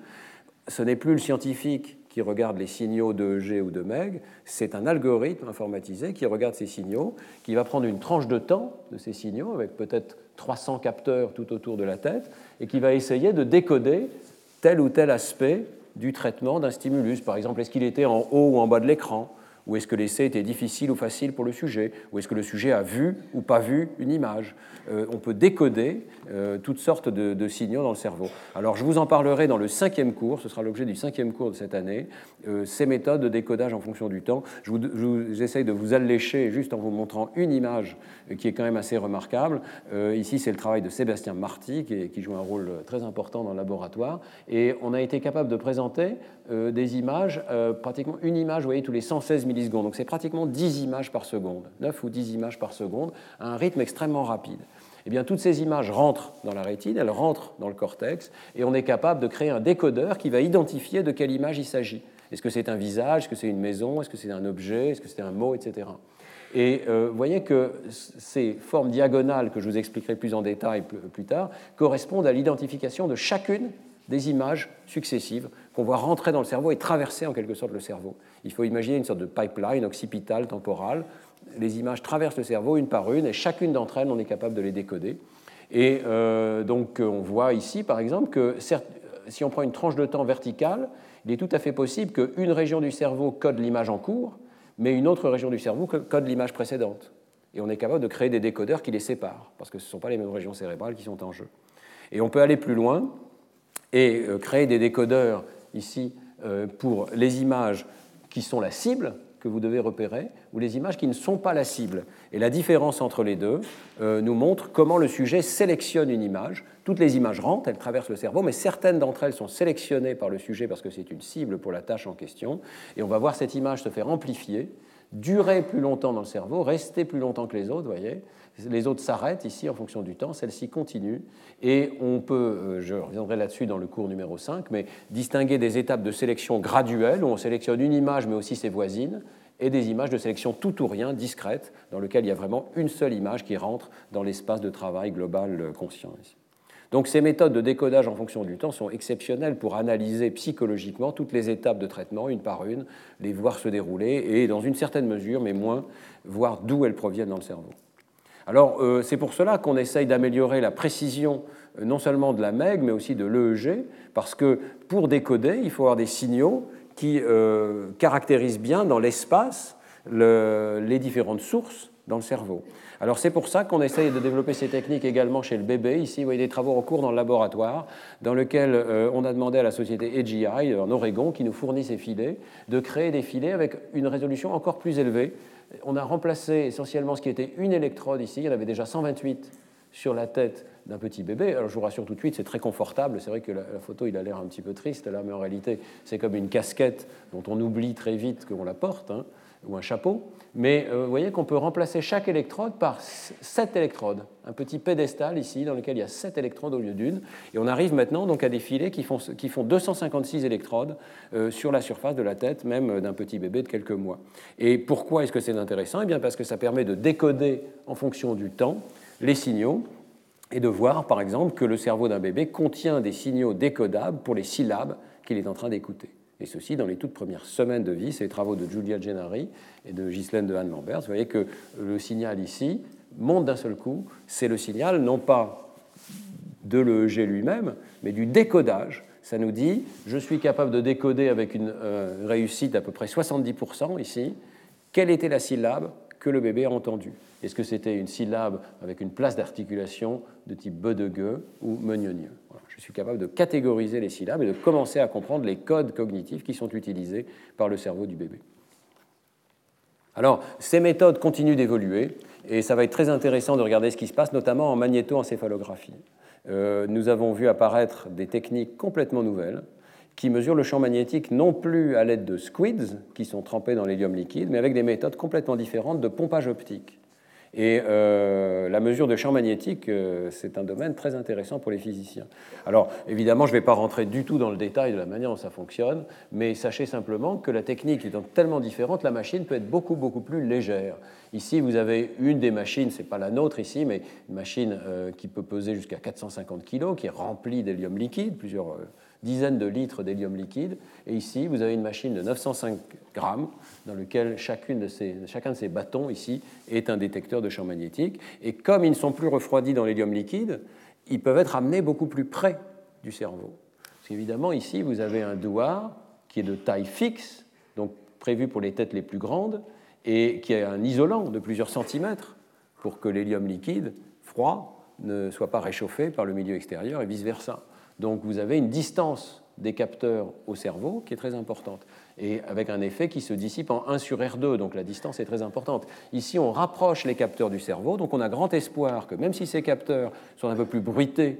Ce n'est plus le scientifique qui regarde les signaux de G ou de MEG, c'est un algorithme informatisé qui regarde ces signaux, qui va prendre une tranche de temps de ces signaux, avec peut-être 300 capteurs tout autour de la tête, et qui va essayer de décoder tel ou tel aspect du traitement d'un stimulus. Par exemple, est-ce qu'il était en haut ou en bas de l'écran? Ou est-ce que l'essai était difficile ou facile pour le sujet Ou est-ce que le sujet a vu ou pas vu une image euh, On peut décoder euh, toutes sortes de, signaux dans le cerveau. Alors je vous en parlerai dans le cinquième cours, ce sera l'objet du cinquième cours de cette année, euh, ces méthodes de décodage en fonction du temps. Je j'essaye de vous allécher juste en vous montrant une image qui est quand même assez remarquable. ici c'est le travail de Sébastien Marty qui, qui, joue un rôle très important dans le laboratoire. Et on a été capable de présenter des images, pratiquement une image, vous voyez, tous les 116 Donc c'est pratiquement 10 images par seconde, 9 ou 10 images par seconde, à un rythme extrêmement rapide. Eh bien, toutes ces images rentrent dans la rétine, elles rentrent dans le cortex, et on est capable de créer un décodeur qui va identifier de quelle image il s'agit. Est-ce que c'est un visage, est-ce que c'est une maison, est-ce que c'est un objet, est-ce que c'est un mot, etc. Et euh, vous voyez que ces formes diagonales que je vous expliquerai plus en détail plus tard correspondent à l'identification de chacune des images successives qu'on voit rentrer dans le cerveau et traverser en quelque sorte le cerveau. Il faut imaginer une sorte de pipeline occipitale, temporale. Les images traversent le cerveau une par une et chacune d'entre elles, on est capable de les décoder. Et euh, donc on voit ici par exemple que si on prend une tranche de temps verticale, il est tout à fait possible qu'une région du cerveau code l'image en cours, mais une autre région du cerveau code l'image précédente. Et on est capable de créer des décodeurs qui les séparent, parce que ce ne sont pas les mêmes régions cérébrales qui sont en jeu. Et on peut aller plus loin et euh, créer des décodeurs ici euh, pour les images qui sont la cible que vous devez repérer ou les images qui ne sont pas la cible. Et la différence entre les deux euh, nous montre comment le sujet sélectionne une image. Toutes les images rentrent, elles traversent le cerveau, mais certaines d'entre elles sont sélectionnées par le sujet parce que c'est une cible pour la tâche en question. Et on va voir cette image se faire amplifier, durer plus longtemps dans le cerveau, rester plus longtemps que les autres, voyez, les autres s'arrêtent ici en fonction du temps, celle-ci continue. Et on peut, euh, je reviendrai là-dessus dans le cours numéro 5, mais distinguer des étapes de sélection graduelle, où on sélectionne une image mais aussi ses voisines, et des images de sélection tout ou rien, discrètes, dans lesquelles il y a vraiment une seule image qui rentre dans l'espace de travail global euh, conscient. Donc ces méthodes de décodage en fonction du temps sont exceptionnelles pour analyser psychologiquement toutes les étapes de traitement, une par une, les voir se dérouler et, dans une certaine mesure, mais moins, voir d'où elles proviennent dans le cerveau. Alors euh, c'est pour cela qu'on essaye d'améliorer la précision euh, non seulement de la MEG, mais aussi de l'EEG, parce que pour décoder, il faut avoir des signaux qui euh, caractérisent bien dans l'espace les différentes sources dans le cerveau. Alors c'est pour ça qu'on essaye de développer ces techniques également chez le bébé. Ici, vous voyez des travaux en cours dans le laboratoire, dans lequel on a demandé à la société AGI en Oregon, qui nous fournit ces filets, de créer des filets avec une résolution encore plus élevée. On a remplacé essentiellement ce qui était une électrode ici, il y en avait déjà 128 sur la tête d'un petit bébé. Alors je vous rassure tout de suite, c'est très confortable. C'est vrai que la, photo, il a l'air un petit peu triste là, mais en réalité, c'est comme une casquette dont on oublie très vite qu'on la porte, hein, ou un chapeau. Mais euh, vous voyez qu'on peut remplacer chaque électrode par sept électrodes, un petit pédestal ici dans lequel il y a sept électrodes au lieu d'une. Et on arrive maintenant donc à des filets qui font, qui font 256 électrodes euh, sur la surface de la tête, même d'un petit bébé de quelques mois. Et pourquoi est-ce que c'est intéressant? Eh bien parce que ça permet de décoder en fonction du temps les signaux et de voir par exemple que le cerveau d'un bébé contient des signaux décodables pour les syllabes qu'il est en train d'écouter et ceci dans les toutes premières semaines de vie. C'est les travaux de Julia Gennari et de Ghislaine de Anne-Lambert. Vous voyez que le signal ici monte d'un seul coup. C'est le signal non pas de l'EEG lui-même, mais du décodage. Ça nous dit, je suis capable de décoder avec une euh, réussite d'à peu près 70% ici, quelle était la syllabe que le bébé a entendue? Est-ce que c'était une syllabe avec une place d'articulation de type be ou meunionieux je suis capable de catégoriser les syllabes et de commencer à comprendre les codes cognitifs qui sont utilisés par le cerveau du bébé. Alors, ces méthodes continuent d'évoluer et ça va être très intéressant de regarder ce qui se passe, notamment en magnétoencéphalographie. Euh, nous avons vu apparaître des techniques complètement nouvelles qui mesurent le champ magnétique non plus à l'aide de squids qui sont trempés dans l'hélium liquide, mais avec des méthodes complètement différentes de pompage optique. Et euh, la mesure de champ magnétique, euh, c'est un domaine très intéressant pour les physiciens. Alors, évidemment, je ne vais pas rentrer du tout dans le détail de la manière dont ça fonctionne, mais sachez simplement que la technique étant tellement différente, la machine peut être beaucoup, beaucoup plus légère. Ici, vous avez une des machines, ce n'est pas la nôtre ici, mais une machine euh, qui peut peser jusqu'à 450 kg, qui est remplie d'hélium liquide, plusieurs dizaines de litres d'hélium liquide. Et ici, vous avez une machine de 905 grammes dans lequel chacune de ces, chacun de ces bâtons ici est un détecteur de champ magnétique. Et comme ils ne sont plus refroidis dans l'hélium liquide, ils peuvent être amenés beaucoup plus près du cerveau. Parce qu'évidemment, ici, vous avez un douar qui est de taille fixe, donc prévu pour les têtes les plus grandes, et qui a un isolant de plusieurs centimètres pour que l'hélium liquide, froid, ne soit pas réchauffé par le milieu extérieur et vice-versa. Donc vous avez une distance des capteurs au cerveau qui est très importante et avec un effet qui se dissipe en 1 sur R2, donc la distance est très importante. Ici, on rapproche les capteurs du cerveau, donc on a grand espoir que même si ces capteurs sont un peu plus bruités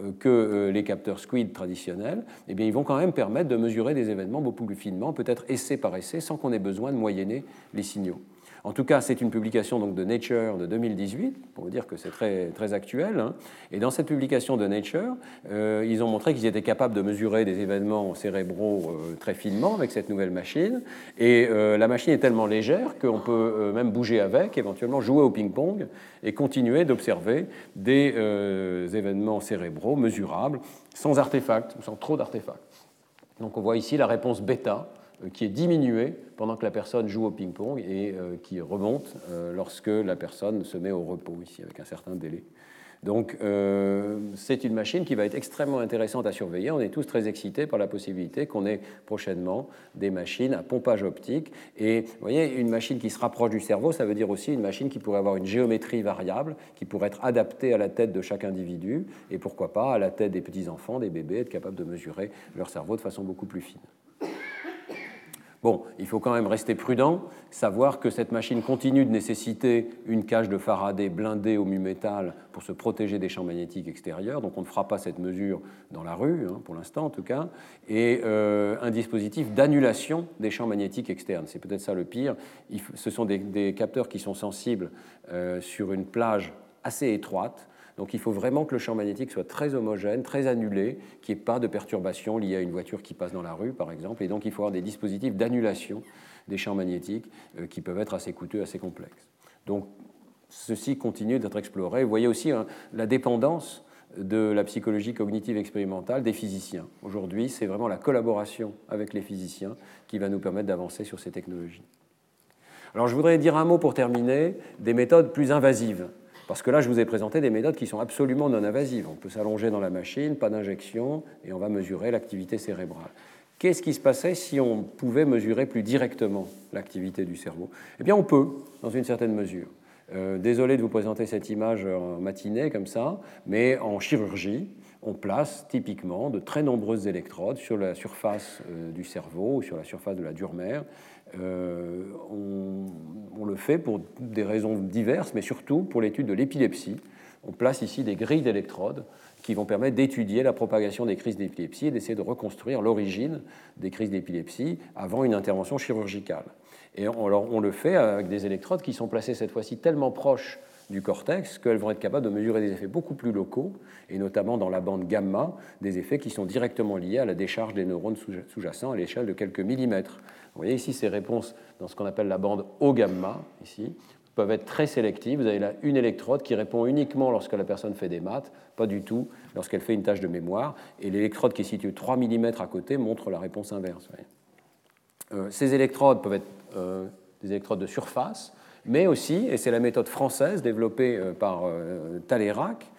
euh, que euh, les capteurs SQUID traditionnels, eh bien, ils vont quand même permettre de mesurer des événements beaucoup plus finement, peut-être essai par essai, sans qu'on ait besoin de moyenner les signaux. En tout cas, c'est une publication donc, de Nature de 2018, pour vous dire que c'est très, très actuel. Hein. Et dans cette publication de Nature, euh, ils ont montré qu'ils étaient capables de mesurer des événements cérébraux euh, très finement avec cette nouvelle machine. Et euh, la machine est tellement légère qu'on peut même bouger avec, éventuellement jouer au ping-pong et continuer d'observer des événements cérébraux mesurables sans artefacts, sans trop d'artefacts. Donc on voit ici la réponse bêta qui est diminué pendant que la personne joue au ping-pong et euh, qui remonte euh, lorsque la personne se met au repos, ici, avec un certain délai. Donc c'est une machine qui va être extrêmement intéressante à surveiller. On est tous très excités par la possibilité qu'on ait prochainement des machines à pompage optique. Et vous voyez, une machine qui se rapproche du cerveau, ça veut dire aussi une machine qui pourrait avoir une géométrie variable, qui pourrait être adaptée à la tête de chaque individu, et pourquoi pas à la tête des petits-enfants, des bébés, être capable de mesurer leur cerveau de façon beaucoup plus fine. Bon, il faut quand même rester prudent, savoir que cette machine continue de nécessiter une cage de Faraday blindée au mu-métal pour se protéger des champs magnétiques extérieurs, donc on ne fera pas cette mesure dans la rue, hein, pour l'instant en tout cas, et euh, un dispositif d'annulation des champs magnétiques externes. C'est peut-être ça le pire. ce sont des, capteurs qui sont sensibles euh, sur une plage assez étroite, donc il faut vraiment que le champ magnétique soit très homogène, très annulé, qu'il n'y ait pas de perturbations liées à une voiture qui passe dans la rue, par exemple. Et donc il faut avoir des dispositifs d'annulation des champs magnétiques euh, qui peuvent être assez coûteux, assez complexes. Donc ceci continue d'être exploré. Vous voyez aussi hein, la dépendance de la psychologie cognitive expérimentale des physiciens. Aujourd'hui, c'est vraiment la collaboration avec les physiciens qui va nous permettre d'avancer sur ces technologies. Alors je voudrais dire un mot pour terminer des méthodes plus invasives parce que là, je vous ai présenté des méthodes qui sont absolument non invasives. On peut s'allonger dans la machine, pas d'injection, et on va mesurer l'activité cérébrale. Qu'est-ce qui se passait si on pouvait mesurer plus directement l'activité du cerveau? Eh bien, on peut, dans une certaine mesure. désolé de vous présenter cette image en matinée comme ça, mais en chirurgie, on place typiquement de très nombreuses électrodes sur la surface du cerveau ou sur la surface de la dure mère. On, le fait pour des raisons diverses, mais surtout pour l'étude de l'épilepsie. On place ici des grilles d'électrodes qui vont permettre d'étudier la propagation des crises d'épilepsie et d'essayer de reconstruire l'origine des crises d'épilepsie avant une intervention chirurgicale. Et on, on, le fait avec des électrodes qui sont placées cette fois-ci tellement proches du cortex qu'elles vont être capables de mesurer des effets beaucoup plus locaux, et notamment dans la bande gamma, des effets qui sont directement liés à la décharge des neurones sous-jacents à l'échelle de quelques millimètres. Vous voyez ici ces réponses dans ce qu'on appelle la bande haut gamma, ici, peuvent être très sélectives. Vous avez là une électrode qui répond uniquement lorsque la personne fait des maths, pas du tout lorsqu'elle fait une tâche de mémoire. Et l'électrode qui est située 3 mm à côté montre la réponse inverse. Euh, ces électrodes peuvent être euh, des électrodes de surface, mais aussi, et c'est la méthode française développée euh, par Talérac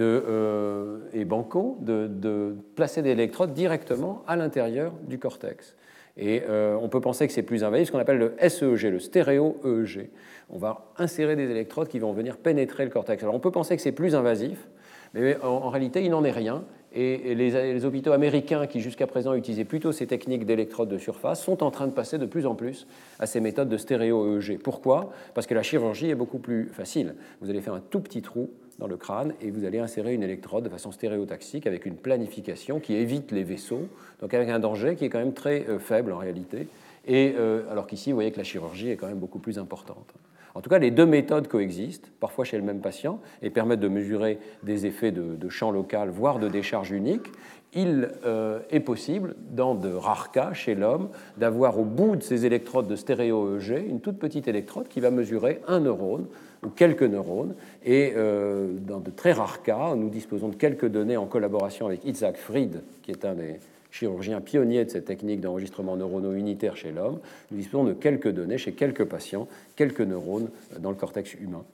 et Banco, de, de, placer des électrodes directement à l'intérieur du cortex. Et on peut penser que c'est plus invasif, ce qu'on appelle le SEG, le stéréo-EEG on va insérer des électrodes qui vont venir pénétrer le cortex. Alors on peut penser que c'est plus invasif, mais en, réalité, il n'en est rien. Et, les, hôpitaux américains qui jusqu'à présent utilisaient plutôt ces techniques d'électrodes de surface sont en train de passer de plus en plus à ces méthodes de stéréo-EEG. Pourquoi? Parce que la chirurgie est beaucoup plus facile. Vous allez faire un tout petit trou dans le crâne et vous allez insérer une électrode de façon stéréotaxique avec une planification qui évite les vaisseaux, donc avec un danger qui est quand même très euh, faible en réalité. Et euh, alors qu'ici, vous voyez que la chirurgie est quand même beaucoup plus importante. En tout cas, les deux méthodes coexistent, parfois chez le même patient, et permettent de mesurer des effets de, champ local, voire de décharge unique. Il euh, est possible, dans de rares cas chez l'homme, d'avoir au bout de ces électrodes de stéréo-EG une toute petite électrode qui va mesurer un neurone ou quelques neurones. Et euh, dans de très rares cas, nous disposons de quelques données en collaboration avec Isaac Fried, qui est un des chirurgien pionnier de cette technique d'enregistrement neuronaux unitaire chez l'homme, nous disposons de quelques données chez quelques patients, quelques neurones dans le cortex humain.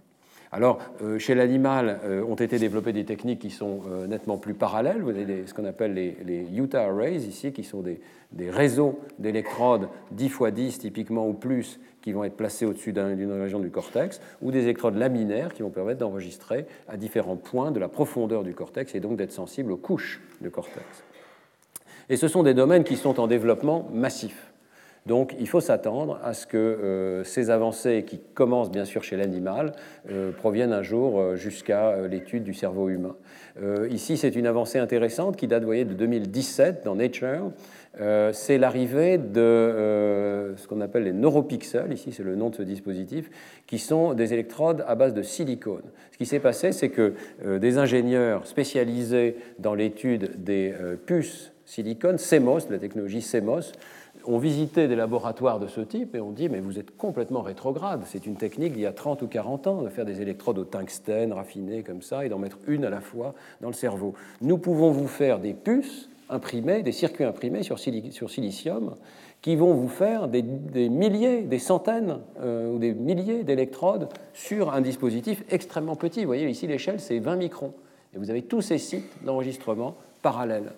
Alors, euh, chez l'animal, euh, ont été développées des techniques qui sont euh, nettement plus parallèles. Vous avez ce qu'on appelle les, Utah Arrays ici, qui sont des, des réseaux d'électrodes 10 x 10 typiquement ou plus, qui vont être placés au-dessus d'une région du cortex, ou des électrodes laminaires qui vont permettre d'enregistrer à différents points de la profondeur du cortex et donc d'être sensibles aux couches du cortex. Et ce sont des domaines qui sont en développement massif. Donc il faut s'attendre à ce que euh, ces avancées, qui commencent bien sûr chez l'animal, euh, proviennent un jour euh, jusqu'à l'étude du cerveau humain. ici, c'est une avancée intéressante qui date voyez, de 2017 dans Nature. c'est l'arrivée de ce qu'on appelle les neuropixels, ici c'est le nom de ce dispositif, qui sont des électrodes à base de silicone. Ce qui s'est passé, c'est que des ingénieurs spécialisés dans l'étude des puces silicone, CMOS, la technologie CMOS, ont visité des laboratoires de ce type et ont dit mais vous êtes complètement rétrograde, c'est une technique d'il y a 30 ou 40 ans de faire des électrodes au tungstène raffinées comme ça et d'en mettre une à la fois dans le cerveau. Nous pouvons vous faire des puces imprimées, des circuits imprimés sur, silicium qui vont vous faire des, milliers, des centaines euh, ou des milliers d'électrodes sur un dispositif extrêmement petit. Vous voyez ici l'échelle c'est 20 microns et vous avez tous ces sites d'enregistrement parallèles.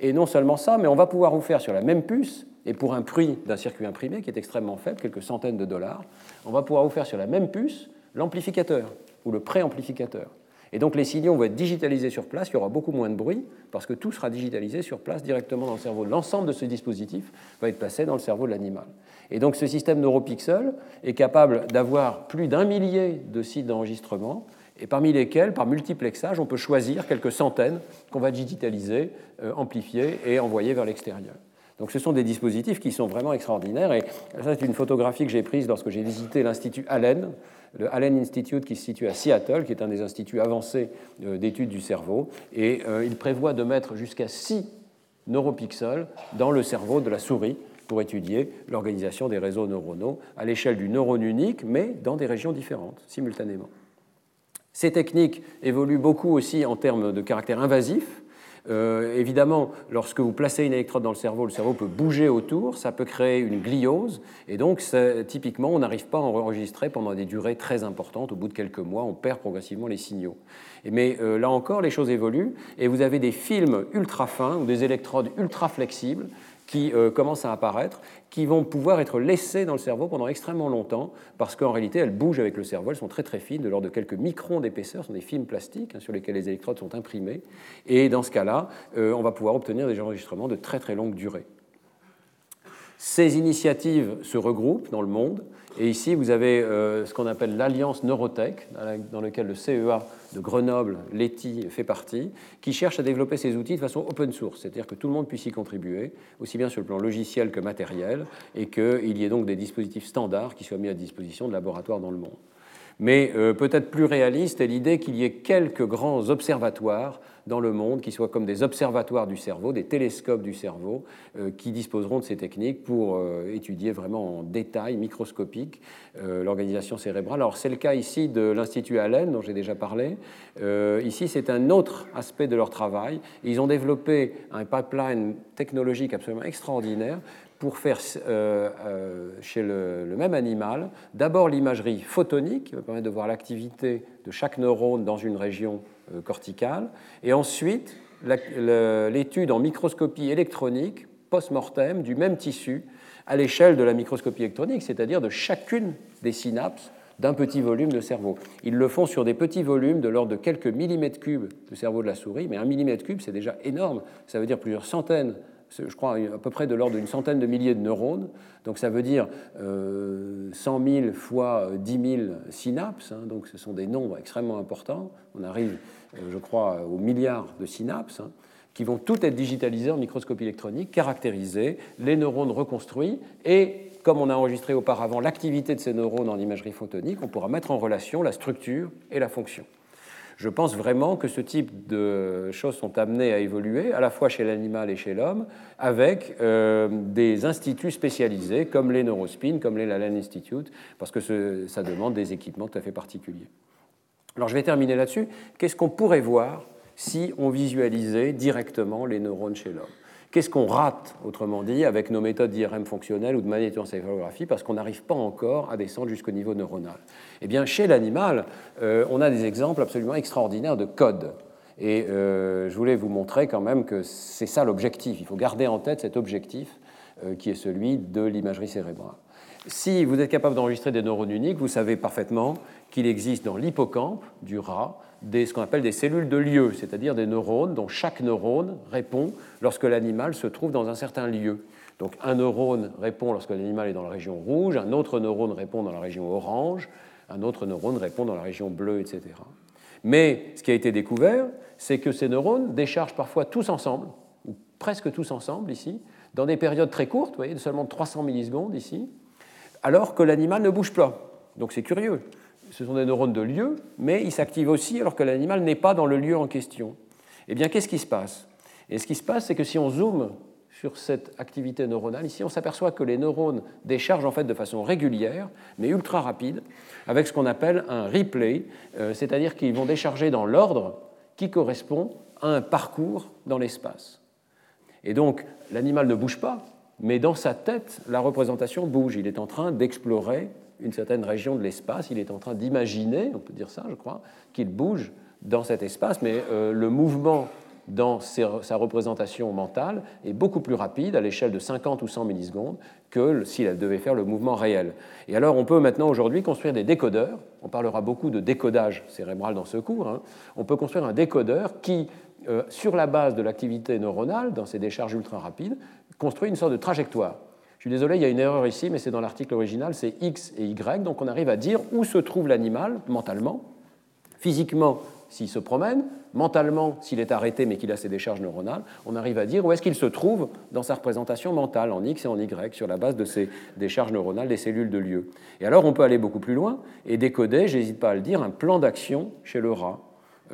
Et non seulement ça, mais on va pouvoir vous faire sur la même puce, et pour un prix d'un circuit imprimé qui est extrêmement faible, quelques centaines de dollars, on va pouvoir vous faire sur la même puce l'amplificateur ou le préamplificateur. Et donc les signaux vont être digitalisés sur place, il y aura beaucoup moins de bruit, parce que tout sera digitalisé sur place directement dans le cerveau. L'ensemble de ce dispositif va être placé dans le cerveau de l'animal. Et donc ce système neuropixel est capable d'avoir plus d'un millier de sites d'enregistrement et parmi lesquels, par multiplexage, on peut choisir quelques centaines qu'on va digitaliser, euh, amplifier et envoyer vers l'extérieur. Donc ce sont des dispositifs qui sont vraiment extraordinaires. Et ça, c'est une photographie que j'ai prise lorsque j'ai visité l'Institut Allen, le Allen Institute qui se situe à Seattle, qui est un des instituts avancés euh, d'études du cerveau. Et euh, il prévoit de mettre jusqu'à 6 neuropixels dans le cerveau de la souris pour étudier l'organisation des réseaux neuronaux à l'échelle du neurone unique, mais dans des régions différentes, simultanément. Ces techniques évoluent beaucoup aussi en termes de caractère invasif. Euh, évidemment, lorsque vous placez une électrode dans le cerveau, le cerveau peut bouger autour, ça peut créer une gliose, et donc typiquement, on n'arrive pas à enregistrer pendant des durées très importantes. Au bout de quelques mois, on perd progressivement les signaux. Mais euh, là encore, les choses évoluent, et vous avez des films ultra fins ou des électrodes ultra flexibles qui euh, commencent à apparaître, qui vont pouvoir être laissées dans le cerveau pendant extrêmement longtemps, parce qu'en réalité, elles bougent avec le cerveau, elles sont très très fines, de l'ordre de quelques microns d'épaisseur, ce sont des films plastiques hein, sur lesquels les électrodes sont imprimées, et dans ce cas-là, euh, on va pouvoir obtenir des enregistrements de très très longue durée. Ces initiatives se regroupent dans le monde, et ici, vous avez euh, ce qu'on appelle l'Alliance Neurotech, dans laquelle le CEA de Grenoble, Leti, fait partie, qui cherche à développer ces outils de façon open source, c'est-à-dire que tout le monde puisse y contribuer, aussi bien sur le plan logiciel que matériel, et qu'il y ait donc des dispositifs standards qui soient mis à disposition de laboratoires dans le monde. Mais euh, peut-être plus réaliste est l'idée qu'il y ait quelques grands observatoires dans le monde qui soient comme des observatoires du cerveau, des télescopes du cerveau, euh, qui disposeront de ces techniques pour euh, étudier vraiment en détail microscopique l'organisation cérébrale. Alors c'est le cas ici de l'Institut Allen dont j'ai déjà parlé. ici c'est un autre aspect de leur travail. Ils ont développé un pipeline technologique absolument extraordinaire pour faire euh, euh, chez le, même animal d'abord l'imagerie photonique, qui va permettre de voir l'activité de chaque neurone dans une région euh, corticale, et ensuite l'étude en microscopie électronique post-mortem du même tissu à l'échelle de la microscopie électronique, c'est-à-dire de chacune des synapses d'un petit volume de cerveau. Ils le font sur des petits volumes de l'ordre de quelques millimètres cubes du cerveau de la souris, mais un millimètre cube, c'est déjà énorme. Ça veut dire plusieurs centaines je crois, à peu près de l'ordre d'une centaine de milliers de neurones. Donc ça veut dire euh, 100 000 fois 10 000 synapses. Hein. donc ce sont des nombres extrêmement importants. On arrive, euh, je crois, aux milliards de synapses hein, qui vont toutes être digitalisées en microscopie électronique, caractérisées, les neurones reconstruits et comme on a enregistré auparavant l'activité de ces neurones en imagerie photonique, on pourra mettre en relation la structure et la fonction. Je pense vraiment que ce type de choses sont amenées à évoluer, à la fois chez l'animal et chez l'homme, avec euh, des instituts spécialisés comme les Neurospin, comme les Lalen Institute, parce que ça demande des équipements tout à fait particuliers. Alors je vais terminer là-dessus. Qu'est-ce qu'on pourrait voir si on visualisait directement les neurones chez l'homme? Qu'est-ce qu'on rate, autrement dit, avec nos méthodes d'IRM fonctionnelles ou de magnétoencéphalographie parce qu'on n'arrive pas encore à descendre jusqu'au niveau neuronal? Eh bien, chez l'animal, euh, on a des exemples absolument extraordinaires de code. Et euh, je voulais vous montrer quand même que c'est ça l'objectif. Il faut garder en tête cet objectif euh, qui est celui de l'imagerie cérébrale. Si vous êtes capable d'enregistrer des neurones uniques, vous savez parfaitement qu'il existe dans l'hippocampe du rat ce qu'on appelle des cellules de lieu, c'est-à-dire des neurones dont chaque neurone répond lorsque l'animal se trouve dans un certain lieu. Donc un neurone répond lorsque l'animal est dans la région rouge, un autre neurone répond dans la région orange, un autre neurone répond dans la région bleue, etc. Mais ce qui a été découvert, c'est que ces neurones déchargent parfois tous ensemble, ou presque tous ensemble ici, dans des périodes très courtes, vous voyez, de seulement 300 millisecondes ici, alors que l'animal ne bouge pas. Donc c'est curieux ce sont des neurones de lieu, mais ils s'activent aussi alors que l'animal n'est pas dans le lieu en question. Eh bien, qu'est-ce qui se passe? Et ce qui se passe, c'est que si on zoome sur cette activité neuronale, ici, on s'aperçoit que les neurones déchargent en fait de façon régulière, mais ultra rapide, avec ce qu'on appelle un replay, euh, c'est-à-dire qu'ils vont décharger dans l'ordre qui correspond à un parcours dans l'espace. Et donc, l'animal ne bouge pas, mais dans sa tête, la représentation bouge. Il est en train d'explorer une certaine région de l'espace. Il est en train d'imaginer, on peut dire ça, je crois, qu'il bouge dans cet espace, mais euh, le mouvement dans sa représentation mentale est beaucoup plus rapide à l'échelle de 50 ou 100 millisecondes que s'il devait faire le mouvement réel. Et alors on peut maintenant aujourd'hui construire des décodeurs, on parlera beaucoup de décodage cérébral dans ce cours, hein. on peut construire un décodeur qui, euh, sur la base de l'activité neuronale, dans ces décharges ultra rapides, construit une sorte de trajectoire. Je suis désolé, il y a une erreur ici, mais c'est dans l'article original, c'est X et Y, donc on arrive à dire où se trouve l'animal mentalement, physiquement s'il se promène, mentalement s'il est arrêté mais qu'il a ses décharges neuronales, on arrive à dire où est-ce qu'il se trouve dans sa représentation mentale, en X et en Y, sur la base de ces décharges neuronales des cellules de lieu. Et alors on peut aller beaucoup plus loin et décoder, j'hésite pas à le dire, un plan d'action chez le rat.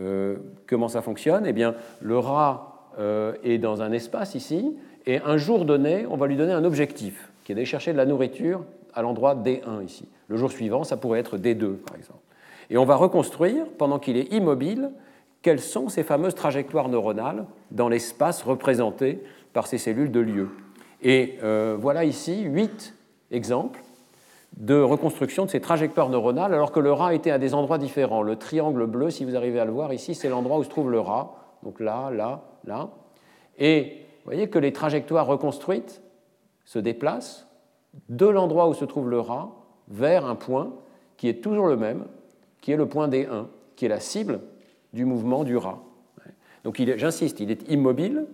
Euh, comment ça fonctionne? Eh bien, le rat euh, est dans un espace ici, et un jour donné, on va lui donner un objectif, qui est d'aller chercher de la nourriture à l'endroit D1 ici. Le jour suivant, ça pourrait être D2, par exemple. Et on va reconstruire, pendant qu'il est immobile, quelles sont ces fameuses trajectoires neuronales dans l'espace représenté par ces cellules de lieu. Et euh, voilà ici huit exemples de reconstruction de ces trajectoires neuronales, alors que le rat était à des endroits différents. Le triangle bleu, si vous arrivez à le voir ici, c'est l'endroit où se trouve le rat. Donc là, là, là. Et vous voyez que les trajectoires reconstruites se déplacent de l'endroit où se trouve le rat vers un point qui est toujours le même, qui est le point D1, qui est la cible du mouvement du rat. Donc j'insiste, il est immobile,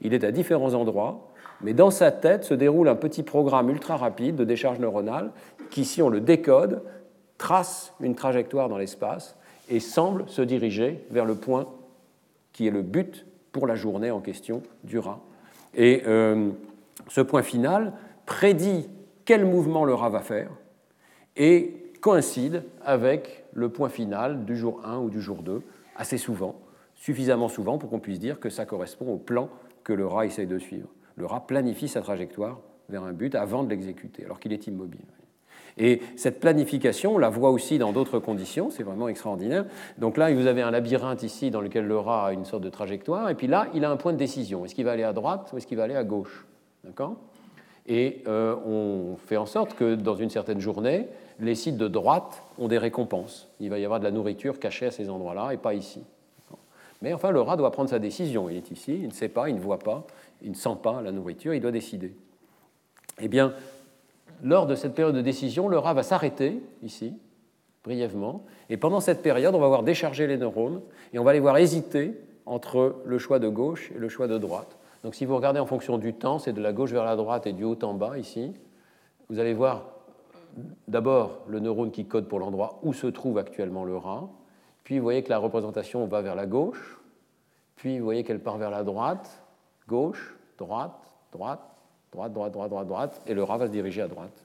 il est à différents endroits, mais dans sa tête se déroule un petit programme ultra rapide de décharge neuronale qui, si on le décode, trace une trajectoire dans l'espace et semble se diriger vers le point qui est le but pour la journée en question du rat. Et euh, ce point final prédit quel mouvement le rat va faire et coïncide avec le point final du jour 1 ou du jour 2, assez souvent, suffisamment souvent pour qu'on puisse dire que ça correspond au plan que le rat essaye de suivre. Le rat planifie sa trajectoire vers un but avant de l'exécuter, alors qu'il est immobile. Et cette planification, on la voit aussi dans d'autres conditions, c'est vraiment extraordinaire. Donc là, vous avez un labyrinthe ici dans lequel le rat a une sorte de trajectoire, et puis là, il a un point de décision. Est-ce qu'il va aller à droite ou est-ce qu'il va aller à gauche? D'accord? Et euh, on fait en sorte que dans une certaine journée, les sites de droite ont des récompenses. Il va y avoir de la nourriture cachée à ces endroits-là et pas ici. Mais enfin, le rat doit prendre sa décision. Il est ici, il ne sait pas, il ne voit pas, il ne sent pas la nourriture, il doit décider. Eh bien, lors de cette période de décision, le rat va s'arrêter ici, brièvement, et pendant cette période, on va voir décharger les neurones, et on va les voir hésiter entre le choix de gauche et le choix de droite. Donc si vous regardez en fonction du temps, c'est de la gauche vers la droite et du haut en bas ici, vous allez voir d'abord le neurone qui code pour l'endroit où se trouve actuellement le rat, puis vous voyez que la représentation va vers la gauche, puis vous voyez qu'elle part vers la droite, gauche, droite, droite, droite, droite, droite, droite, droite, et le rat va se diriger à droite.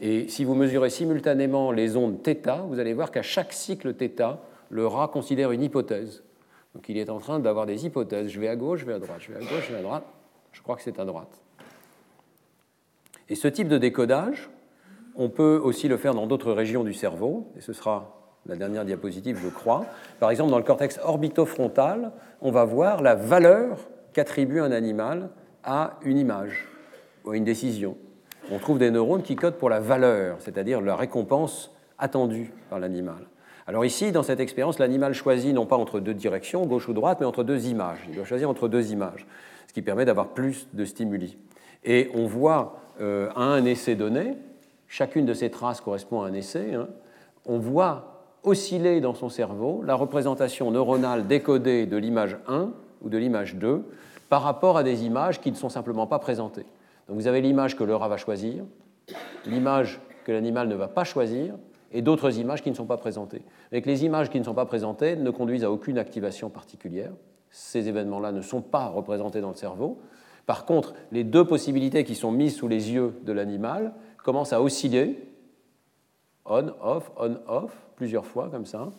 Et si vous mesurez simultanément les ondes θ, vous allez voir qu'à chaque cycle θ, le rat considère une hypothèse. Donc il est en train d'avoir des hypothèses. Je vais à gauche, je vais à droite, je vais à gauche, je vais à droite. Je crois que c'est à droite. Et ce type de décodage, on peut aussi le faire dans d'autres régions du cerveau, et ce sera la dernière diapositive, je crois. Par exemple, dans le cortex orbitofrontal, on va voir la valeur qu'attribue un animal à une image ou à une décision. On trouve des neurones qui codent pour la valeur, c'est-à-dire la récompense attendue par l'animal. Alors ici, dans cette expérience, l'animal choisit non pas entre deux directions, gauche ou droite, mais entre deux images. Il doit choisir entre deux images, ce qui permet d'avoir plus de stimuli. Et on voit euh, à un essai donné, chacune de ces traces correspond à un essai, hein, on voit osciller dans son cerveau la représentation neuronale décodée de l'image 1 ou de l'image 2 par rapport à des images qui ne sont simplement pas présentées. Donc vous avez l'image que le rat va choisir, l'image que l'animal ne va pas choisir, et d'autres images qui ne sont pas présentées. Avec les images qui ne sont pas présentées ne conduisent à aucune activation particulière. Ces événements-là ne sont pas représentés dans le cerveau. Par contre, les deux possibilités qui sont mises sous les yeux de l'animal commencent à osciller, on, off, on, off, plusieurs fois comme ça,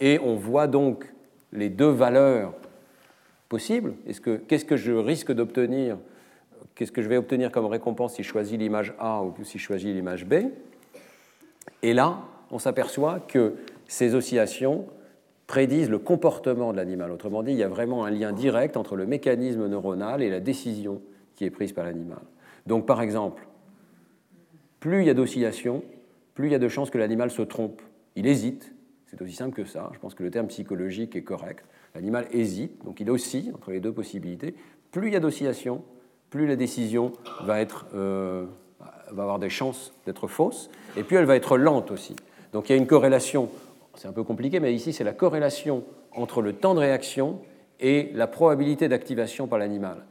et on voit donc les deux valeurs possible Qu'est-ce que je risque d'obtenir Qu'est-ce que je vais obtenir comme récompense si je choisis l'image A ou si je choisis l'image B? Et là, on s'aperçoit que ces oscillations prédisent le comportement de l'animal. Autrement dit, il y a vraiment un lien direct entre le mécanisme neuronal et la décision qui est prise par l'animal. Donc, par exemple, plus il y a d'oscillations, plus il y a de chances que l'animal se trompe. Il hésite, c'est aussi simple que ça. Je pense que le terme psychologique est correct. L'animal hésite, donc il oscille entre les deux possibilités. Plus il y a d'oscillation, plus la décision va, être, euh, va avoir des chances d'être fausse, et plus elle va être lente aussi. Donc il y a une corrélation, c'est un peu compliqué, mais ici c'est la corrélation entre le temps de réaction et la probabilité d'activation par l'animal.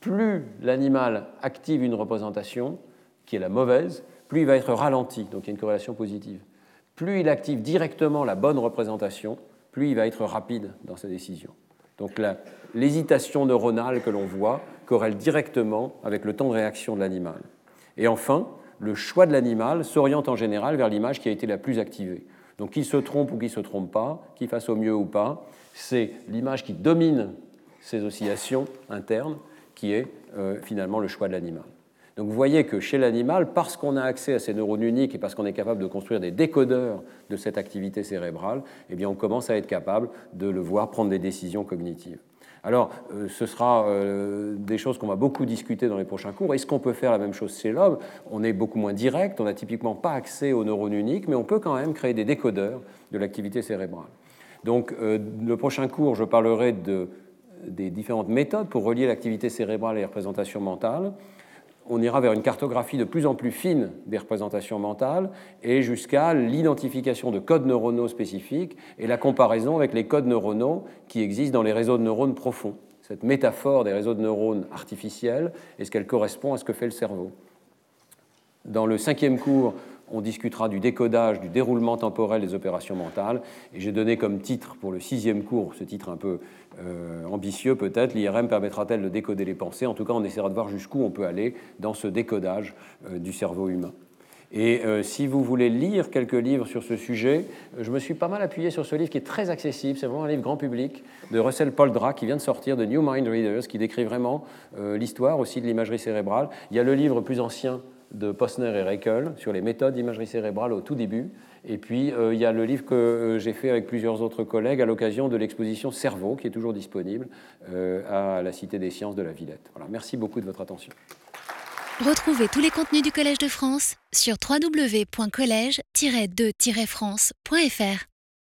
Plus l'animal active une représentation, qui est la mauvaise, plus il va être ralenti, donc il y a une corrélation positive. Plus il active directement la bonne représentation, plus il va être rapide dans sa décision. Donc l'hésitation neuronale que l'on voit corrèle directement avec le temps de réaction de l'animal. Et enfin, le choix de l'animal s'oriente en général vers l'image qui a été la plus activée. Donc qu'il se trompe ou qu'il ne se trompe pas, qu'il fasse au mieux ou pas, c'est l'image qui domine ces oscillations internes qui est euh, finalement le choix de l'animal. Donc vous voyez que chez l'animal, parce qu'on a accès à ces neurones uniques et parce qu'on est capable de construire des décodeurs de cette activité cérébrale, eh bien on commence à être capable de le voir prendre des décisions cognitives. Alors, euh, ce sera euh, des choses qu'on va beaucoup discuter dans les prochains cours. Est-ce qu'on peut faire la même chose chez l'homme? On est beaucoup moins direct, on n'a typiquement pas accès aux neurones uniques, mais on peut quand même créer des décodeurs de l'activité cérébrale. Donc, euh, le prochain cours, je parlerai de des différentes méthodes pour relier l'activité cérébrale et les représentations mentales. On ira vers une cartographie de plus en plus fine des représentations mentales et jusqu'à l'identification de codes neuronaux spécifiques et la comparaison avec les codes neuronaux qui existent dans les réseaux de neurones profonds. Cette métaphore des réseaux de neurones artificiels, est-ce qu'elle correspond à ce que fait le cerveau? Dans le cinquième cours, on discutera du décodage, du déroulement temporel des opérations mentales. Et j'ai donné comme titre pour le sixième cours, ce titre un peu euh, ambitieux peut-être, l'IRM permettra-t-elle de décoder les pensées? En tout cas, on essaiera de voir jusqu'où on peut aller dans ce décodage euh, du cerveau humain. Et euh, si vous voulez lire quelques livres sur ce sujet, je me suis pas mal appuyé sur ce livre qui est très accessible, c'est vraiment un livre grand public, de Russell Poldra, qui vient de sortir de New Mind Readers, qui décrit vraiment l'histoire aussi de l'imagerie cérébrale. Il y a le livre plus ancien de Posner et Reichel sur les méthodes d'imagerie cérébrale au tout début. Et puis, euh, il y a le livre que euh, j'ai fait avec plusieurs autres collègues à l'occasion de l'exposition Cerveau, qui est toujours disponible euh, à la Cité des sciences de la Villette. Voilà, merci beaucoup de votre attention. Retrouvez tous les contenus du Collège de France sur www.colège-2-france.fr.